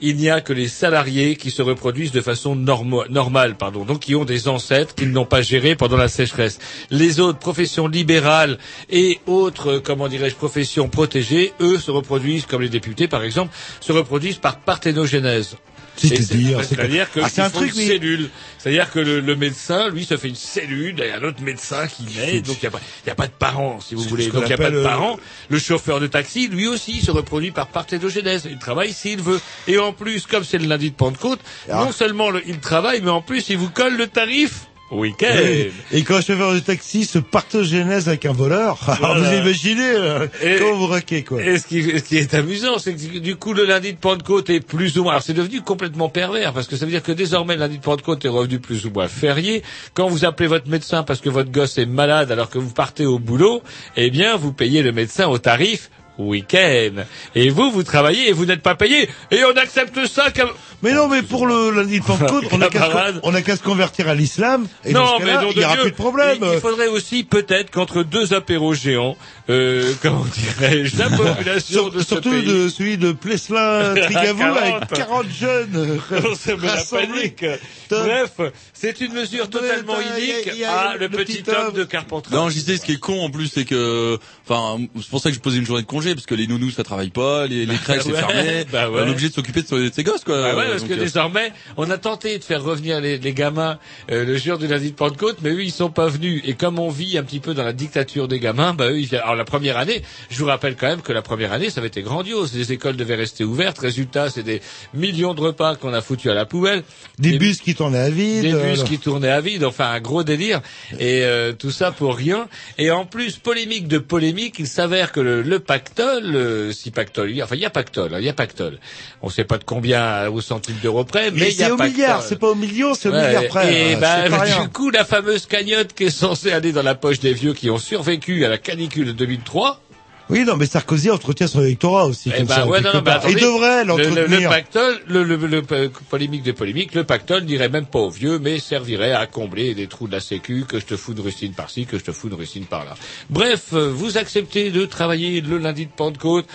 Il n'y a que les salariés qui se reproduisent de façon normale, pardon, donc qui ont des ancêtres qu'ils n'ont pas gérés pendant la sécheresse. Les autres professions libérales et autres, euh, comment dirais-je, professions protégées, eux, se reproduisent, comme les députés par exemple, se reproduisent par parthénogenèse.
C'est-à-dire, c'est
C'est-à-dire que
Ah, c'est un truc,
une cellule. C'est-à-dire que le, le médecin, lui, se fait une cellule, et un autre médecin qui naît, donc il n'y a, y a pas de parents, si vous voulez. Donc il n'y a pas de
euh,
parents. Le chauffeur de taxi, lui aussi, se reproduit par parthénogenèse. Il travaille s'il veut. Et en plus, comme c'est le lundi de Pentecôte,
Ah.
non seulement le- il travaille, mais en plus, il vous colle le tarif week-end.
Et quand un chauffeur de taxi se partogénèse avec un voleur, [LAUGHS] alors vous imaginez euh,
Et-
comment vous raquez quoi.
Et ce qui, ce qui est amusant, c'est que du coup, le lundi de Pentecôte est plus ou moins... Alors, c'est devenu complètement pervers, parce que ça veut dire que désormais, le lundi de Pentecôte est revenu plus ou moins férié. Quand vous appelez votre médecin parce que votre gosse est malade alors que vous partez au boulot, eh bien, vous payez le médecin au tarif week-end. Et vous, vous travaillez et vous n'êtes pas payé. Et on accepte ça comme...
Mais non, mais pour le lundi de [LAUGHS] Pentecôte, on a qu'à se, convertir à l'islam. Et
non, mais non,
il n'y aura
Dieu,
plus de problème.
Il, il faudrait aussi peut-être qu'entre deux apéros géants, euh, [LAUGHS] comment dirais-je, la population de ce
Surtout
pays...
de celui de Plessin [LAUGHS] Trigavou
À
avec 40 jeunes.
On se met la panique. Bref, c'est une mesure totalement unique à le, petit homme de Carpentras.
Non, je disais, ce qui est con en plus, c'est que, enfin, c'est pour ça que je posais une journée de congé, parce que les nounous ça travaille pas, les, les crèches c'est [LAUGHS]
Ouais,
fermé,
bah ouais.
on est obligé de s'occuper de, de ses gosses quoi.
Bah ouais, parce
Donc,
que
euh,
désormais, on a tenté de faire revenir les, les gamins euh, le jour du lundi de Pentecôte, mais eux, ils sont pas venus. Et comme on vit un petit peu dans la dictature des gamins, bah eux, ils viennent. Alors la première année, je vous rappelle quand même que la première année, ça avait été grandiose. Les écoles devaient rester ouvertes. Résultat, c'est des millions de repas qu'on a foutus à la poubelle.
Des bus qui tournaient à vide.
Des bus qui tournaient à vide, enfin un gros délire, et euh, tout ça pour rien. Et en plus, polémique de polémique, il s'avère que le, le pactole, euh, si pactole, il y a- enfin il y a pactole, hein, il y a pactole. On sait pas de combien euh, au centime d'euros près, mais il y a
c'est au
pactole.
milliard, c'est pas au million, c'est au
Ouais,
milliard près.
Et
hein,
bah, du coup, la fameuse cagnotte qui est censée aller dans la poche des vieux qui ont survécu à la canicule de 2003,
Oui, non, mais Sarkozy entretient son électorat aussi.
eh ben,
ça,
ouais, non, attendez,
Il devrait
le, le, le
l'entretenir.
pactole, le, le, polémique de polémique, le pactole n'irait même pas aux vieux, mais servirait à combler des trous de la sécu, que je te fous une rustine par-ci, que je te fous une rustine par-là. Bref, euh, vous acceptez de travailler le lundi de Pentecôte.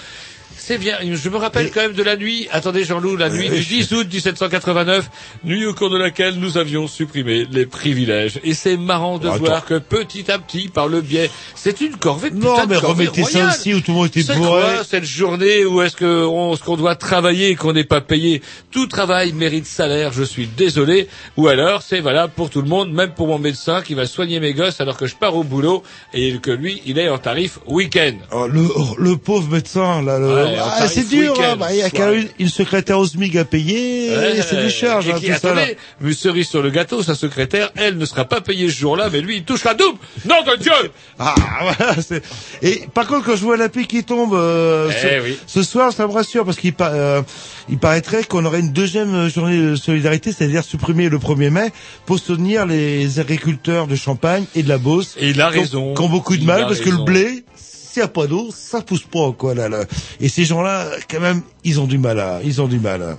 C'est bien. Je me rappelle quand même de la nuit. Attendez, Jean-Loup, la nuit du 10 août 1789, nuit au cours de laquelle nous avions supprimé les privilèges. Et c'est marrant de
Attends.
voir que petit à petit, par le biais, c'est une corvée.
Non,
de
mais
corvée
remettez ça
royale.
aussi où tout le monde était bourré.
cette journée où est-ce que on, ce qu'on doit travailler et qu'on n'est pas payé? Tout travail mérite salaire. Je suis désolé. Ou alors c'est valable pour tout le monde, même pour mon médecin qui va soigner mes gosses alors que je pars au boulot et que lui il est en tarif week-end.
Oh, le, oh, le pauvre médecin, là, le...
Ouais,
Ah, c'est dur, hein, bah, il y a qu'à une, secrétaire au SMIC à payer,
Ouais,
c'est des charges,
et
hein,
qui, attendez, mais cerise sur le gâteau, sa secrétaire, elle ne sera pas payée ce jour-là, mais lui, il touche la double. Non de Dieu
Ah, [LAUGHS] voilà. Et par contre, quand je vois la pluie qui tombe euh,
Eh
ce,
oui.
ce soir, ça me rassure, parce qu'il pa- euh, il paraîtrait qu'on aurait une deuxième journée de solidarité, c'est-à-dire supprimer le 1er mai, pour soutenir les agriculteurs de Champagne et de la Beauce.
Et il a raison.
Qui ont beaucoup de mal, parce que le blé, s'il n'y a pas d'eau, ça pousse pas, quoi, là, là. Et ces gens-là, quand même, ils ont du mal à, ils ont du mal à.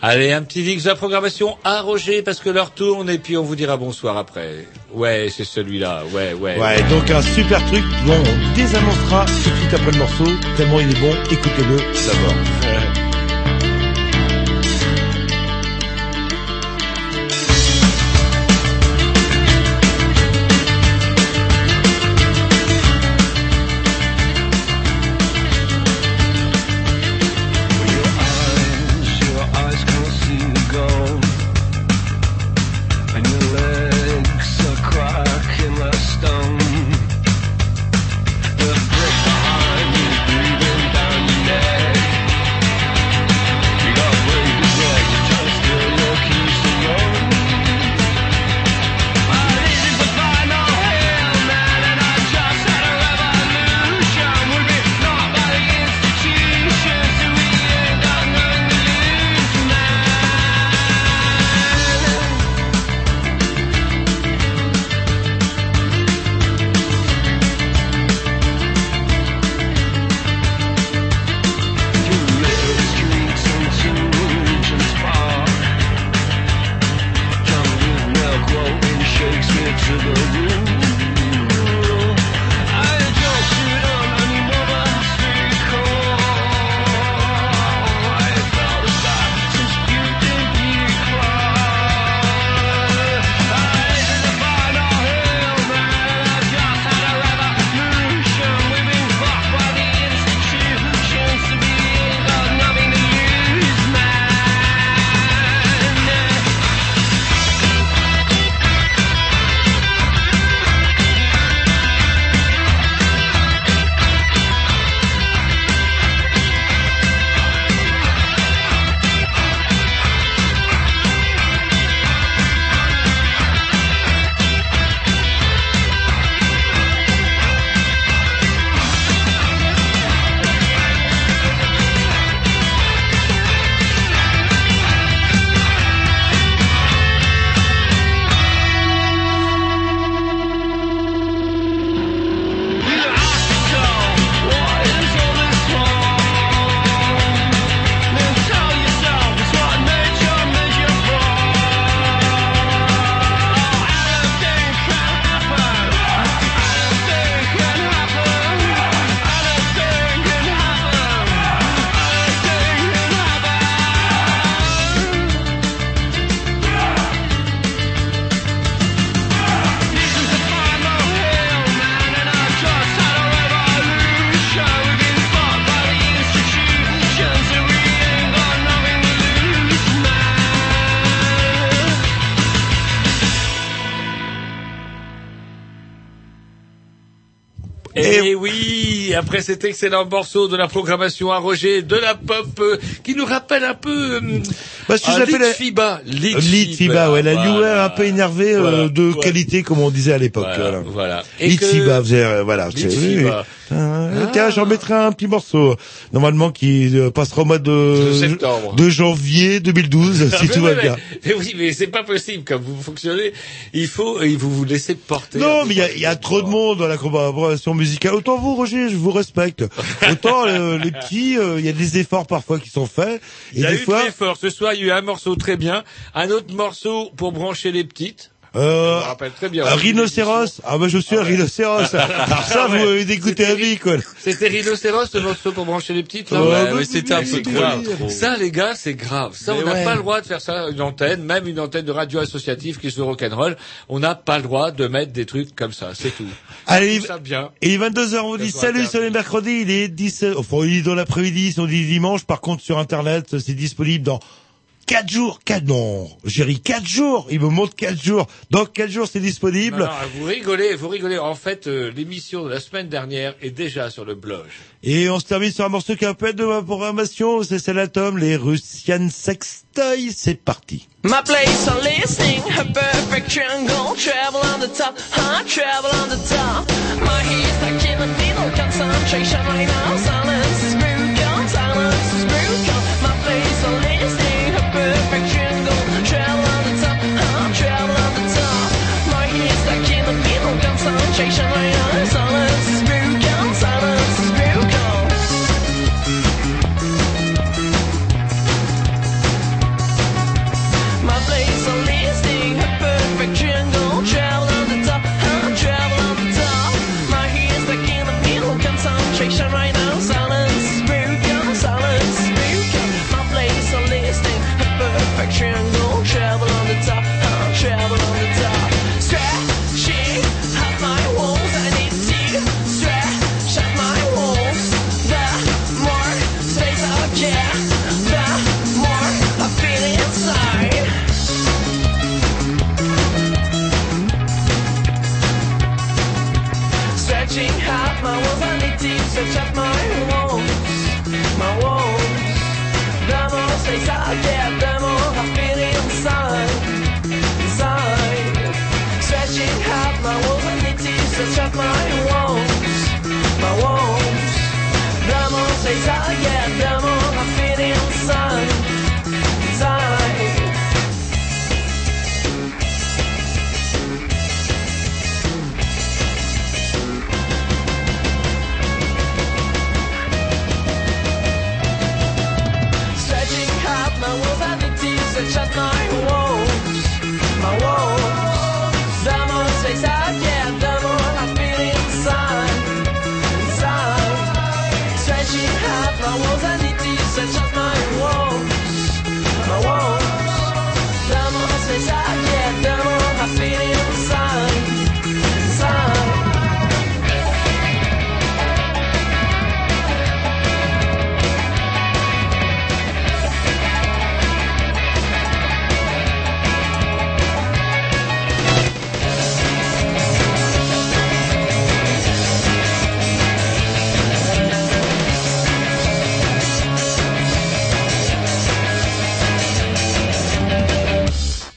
Allez, un petit Vix de la programmation à Roger, parce que l'heure tourne, et puis on vous dira bonsoir après. Ouais, c'est celui-là, ouais, ouais.
Ouais, donc un super truc dont on désamorcera tout de suite après le morceau, tellement il est bon, écoutez-le d'abord.
Après cet excellent morceau de la programmation à Roger, de la pop, euh, qui nous rappelle un peu... euh,
Bah, ce que j'appelle
FIBA. Lead
Lead FIBA, ouais, la
voilà.
New Wave un peu énervée euh,
Voilà,
de
voilà.
qualité, comme on disait à l'époque.
Voilà,
Voilà.
Et
Lead
que-
FIBA, vous avez- euh, voilà.
Lead
c'est- oui,
FIBA.
oui. Euh, Tiens, j'en mettrai un petit morceau, normalement, qui euh, passera au mois de,
De septembre.
de janvier 2012, [LAUGHS] si
Mais
tout va bien.
Mais oui, mais c'est pas possible. Comme vous fonctionnez, il faut, il vous vous laissez porter.
Non, mais il y a, y a trop de monde dans la collaboration musicale. Autant vous, Roger, je vous respecte. [LAUGHS] Autant euh, les petits, euh, il y a des efforts parfois qui sont faits.
Il y a
des
eu
fois.
Ce soir, il y a eu un morceau très bien, un autre morceau pour brancher les petites.
Euh,
Je me rappelle très bien.
un rhinocéros. Ah bah je suis un rhinocéros. Alors ça, vous avez dégoûté à vie, quoi.
C'était rhinocéros, ce morceau pour brancher les petites, là.
Ouais,
mais c'était un peu
grave.
trop.
Ça, les gars, c'est grave. Ça,
Mais
on n'a
ouais.
pas le droit de faire ça une antenne, même une antenne de radio associative qui se rock'n'roll. On n'a pas le droit de mettre des trucs comme ça. C'est tout. [LAUGHS]
Allez,
trouve ça bien.
Et 22h, on vous dit salut sur les mercredis, il est 10, enfin, il est dans l'après-midi, on dit dimanche, par contre, sur Internet, c'est disponible dans 4 jours, 4, non, j'ai ri 4 jours, il me montre 4 jours. Dans 4 jours, c'est disponible.
Non, non, vous rigolez, vous rigolez. En fait, euh, l'émission de la semaine dernière est déjà sur le blog.
Et on se termine sur un morceau qui est un peu de ma programmation, c'est celle Tom, les Russian Sextoy, c'est parti.
My place of listening, a perfect triangle, travel on the top, huh? Travel on the top. My head stuck in the middle, concentration right now, silence concentration right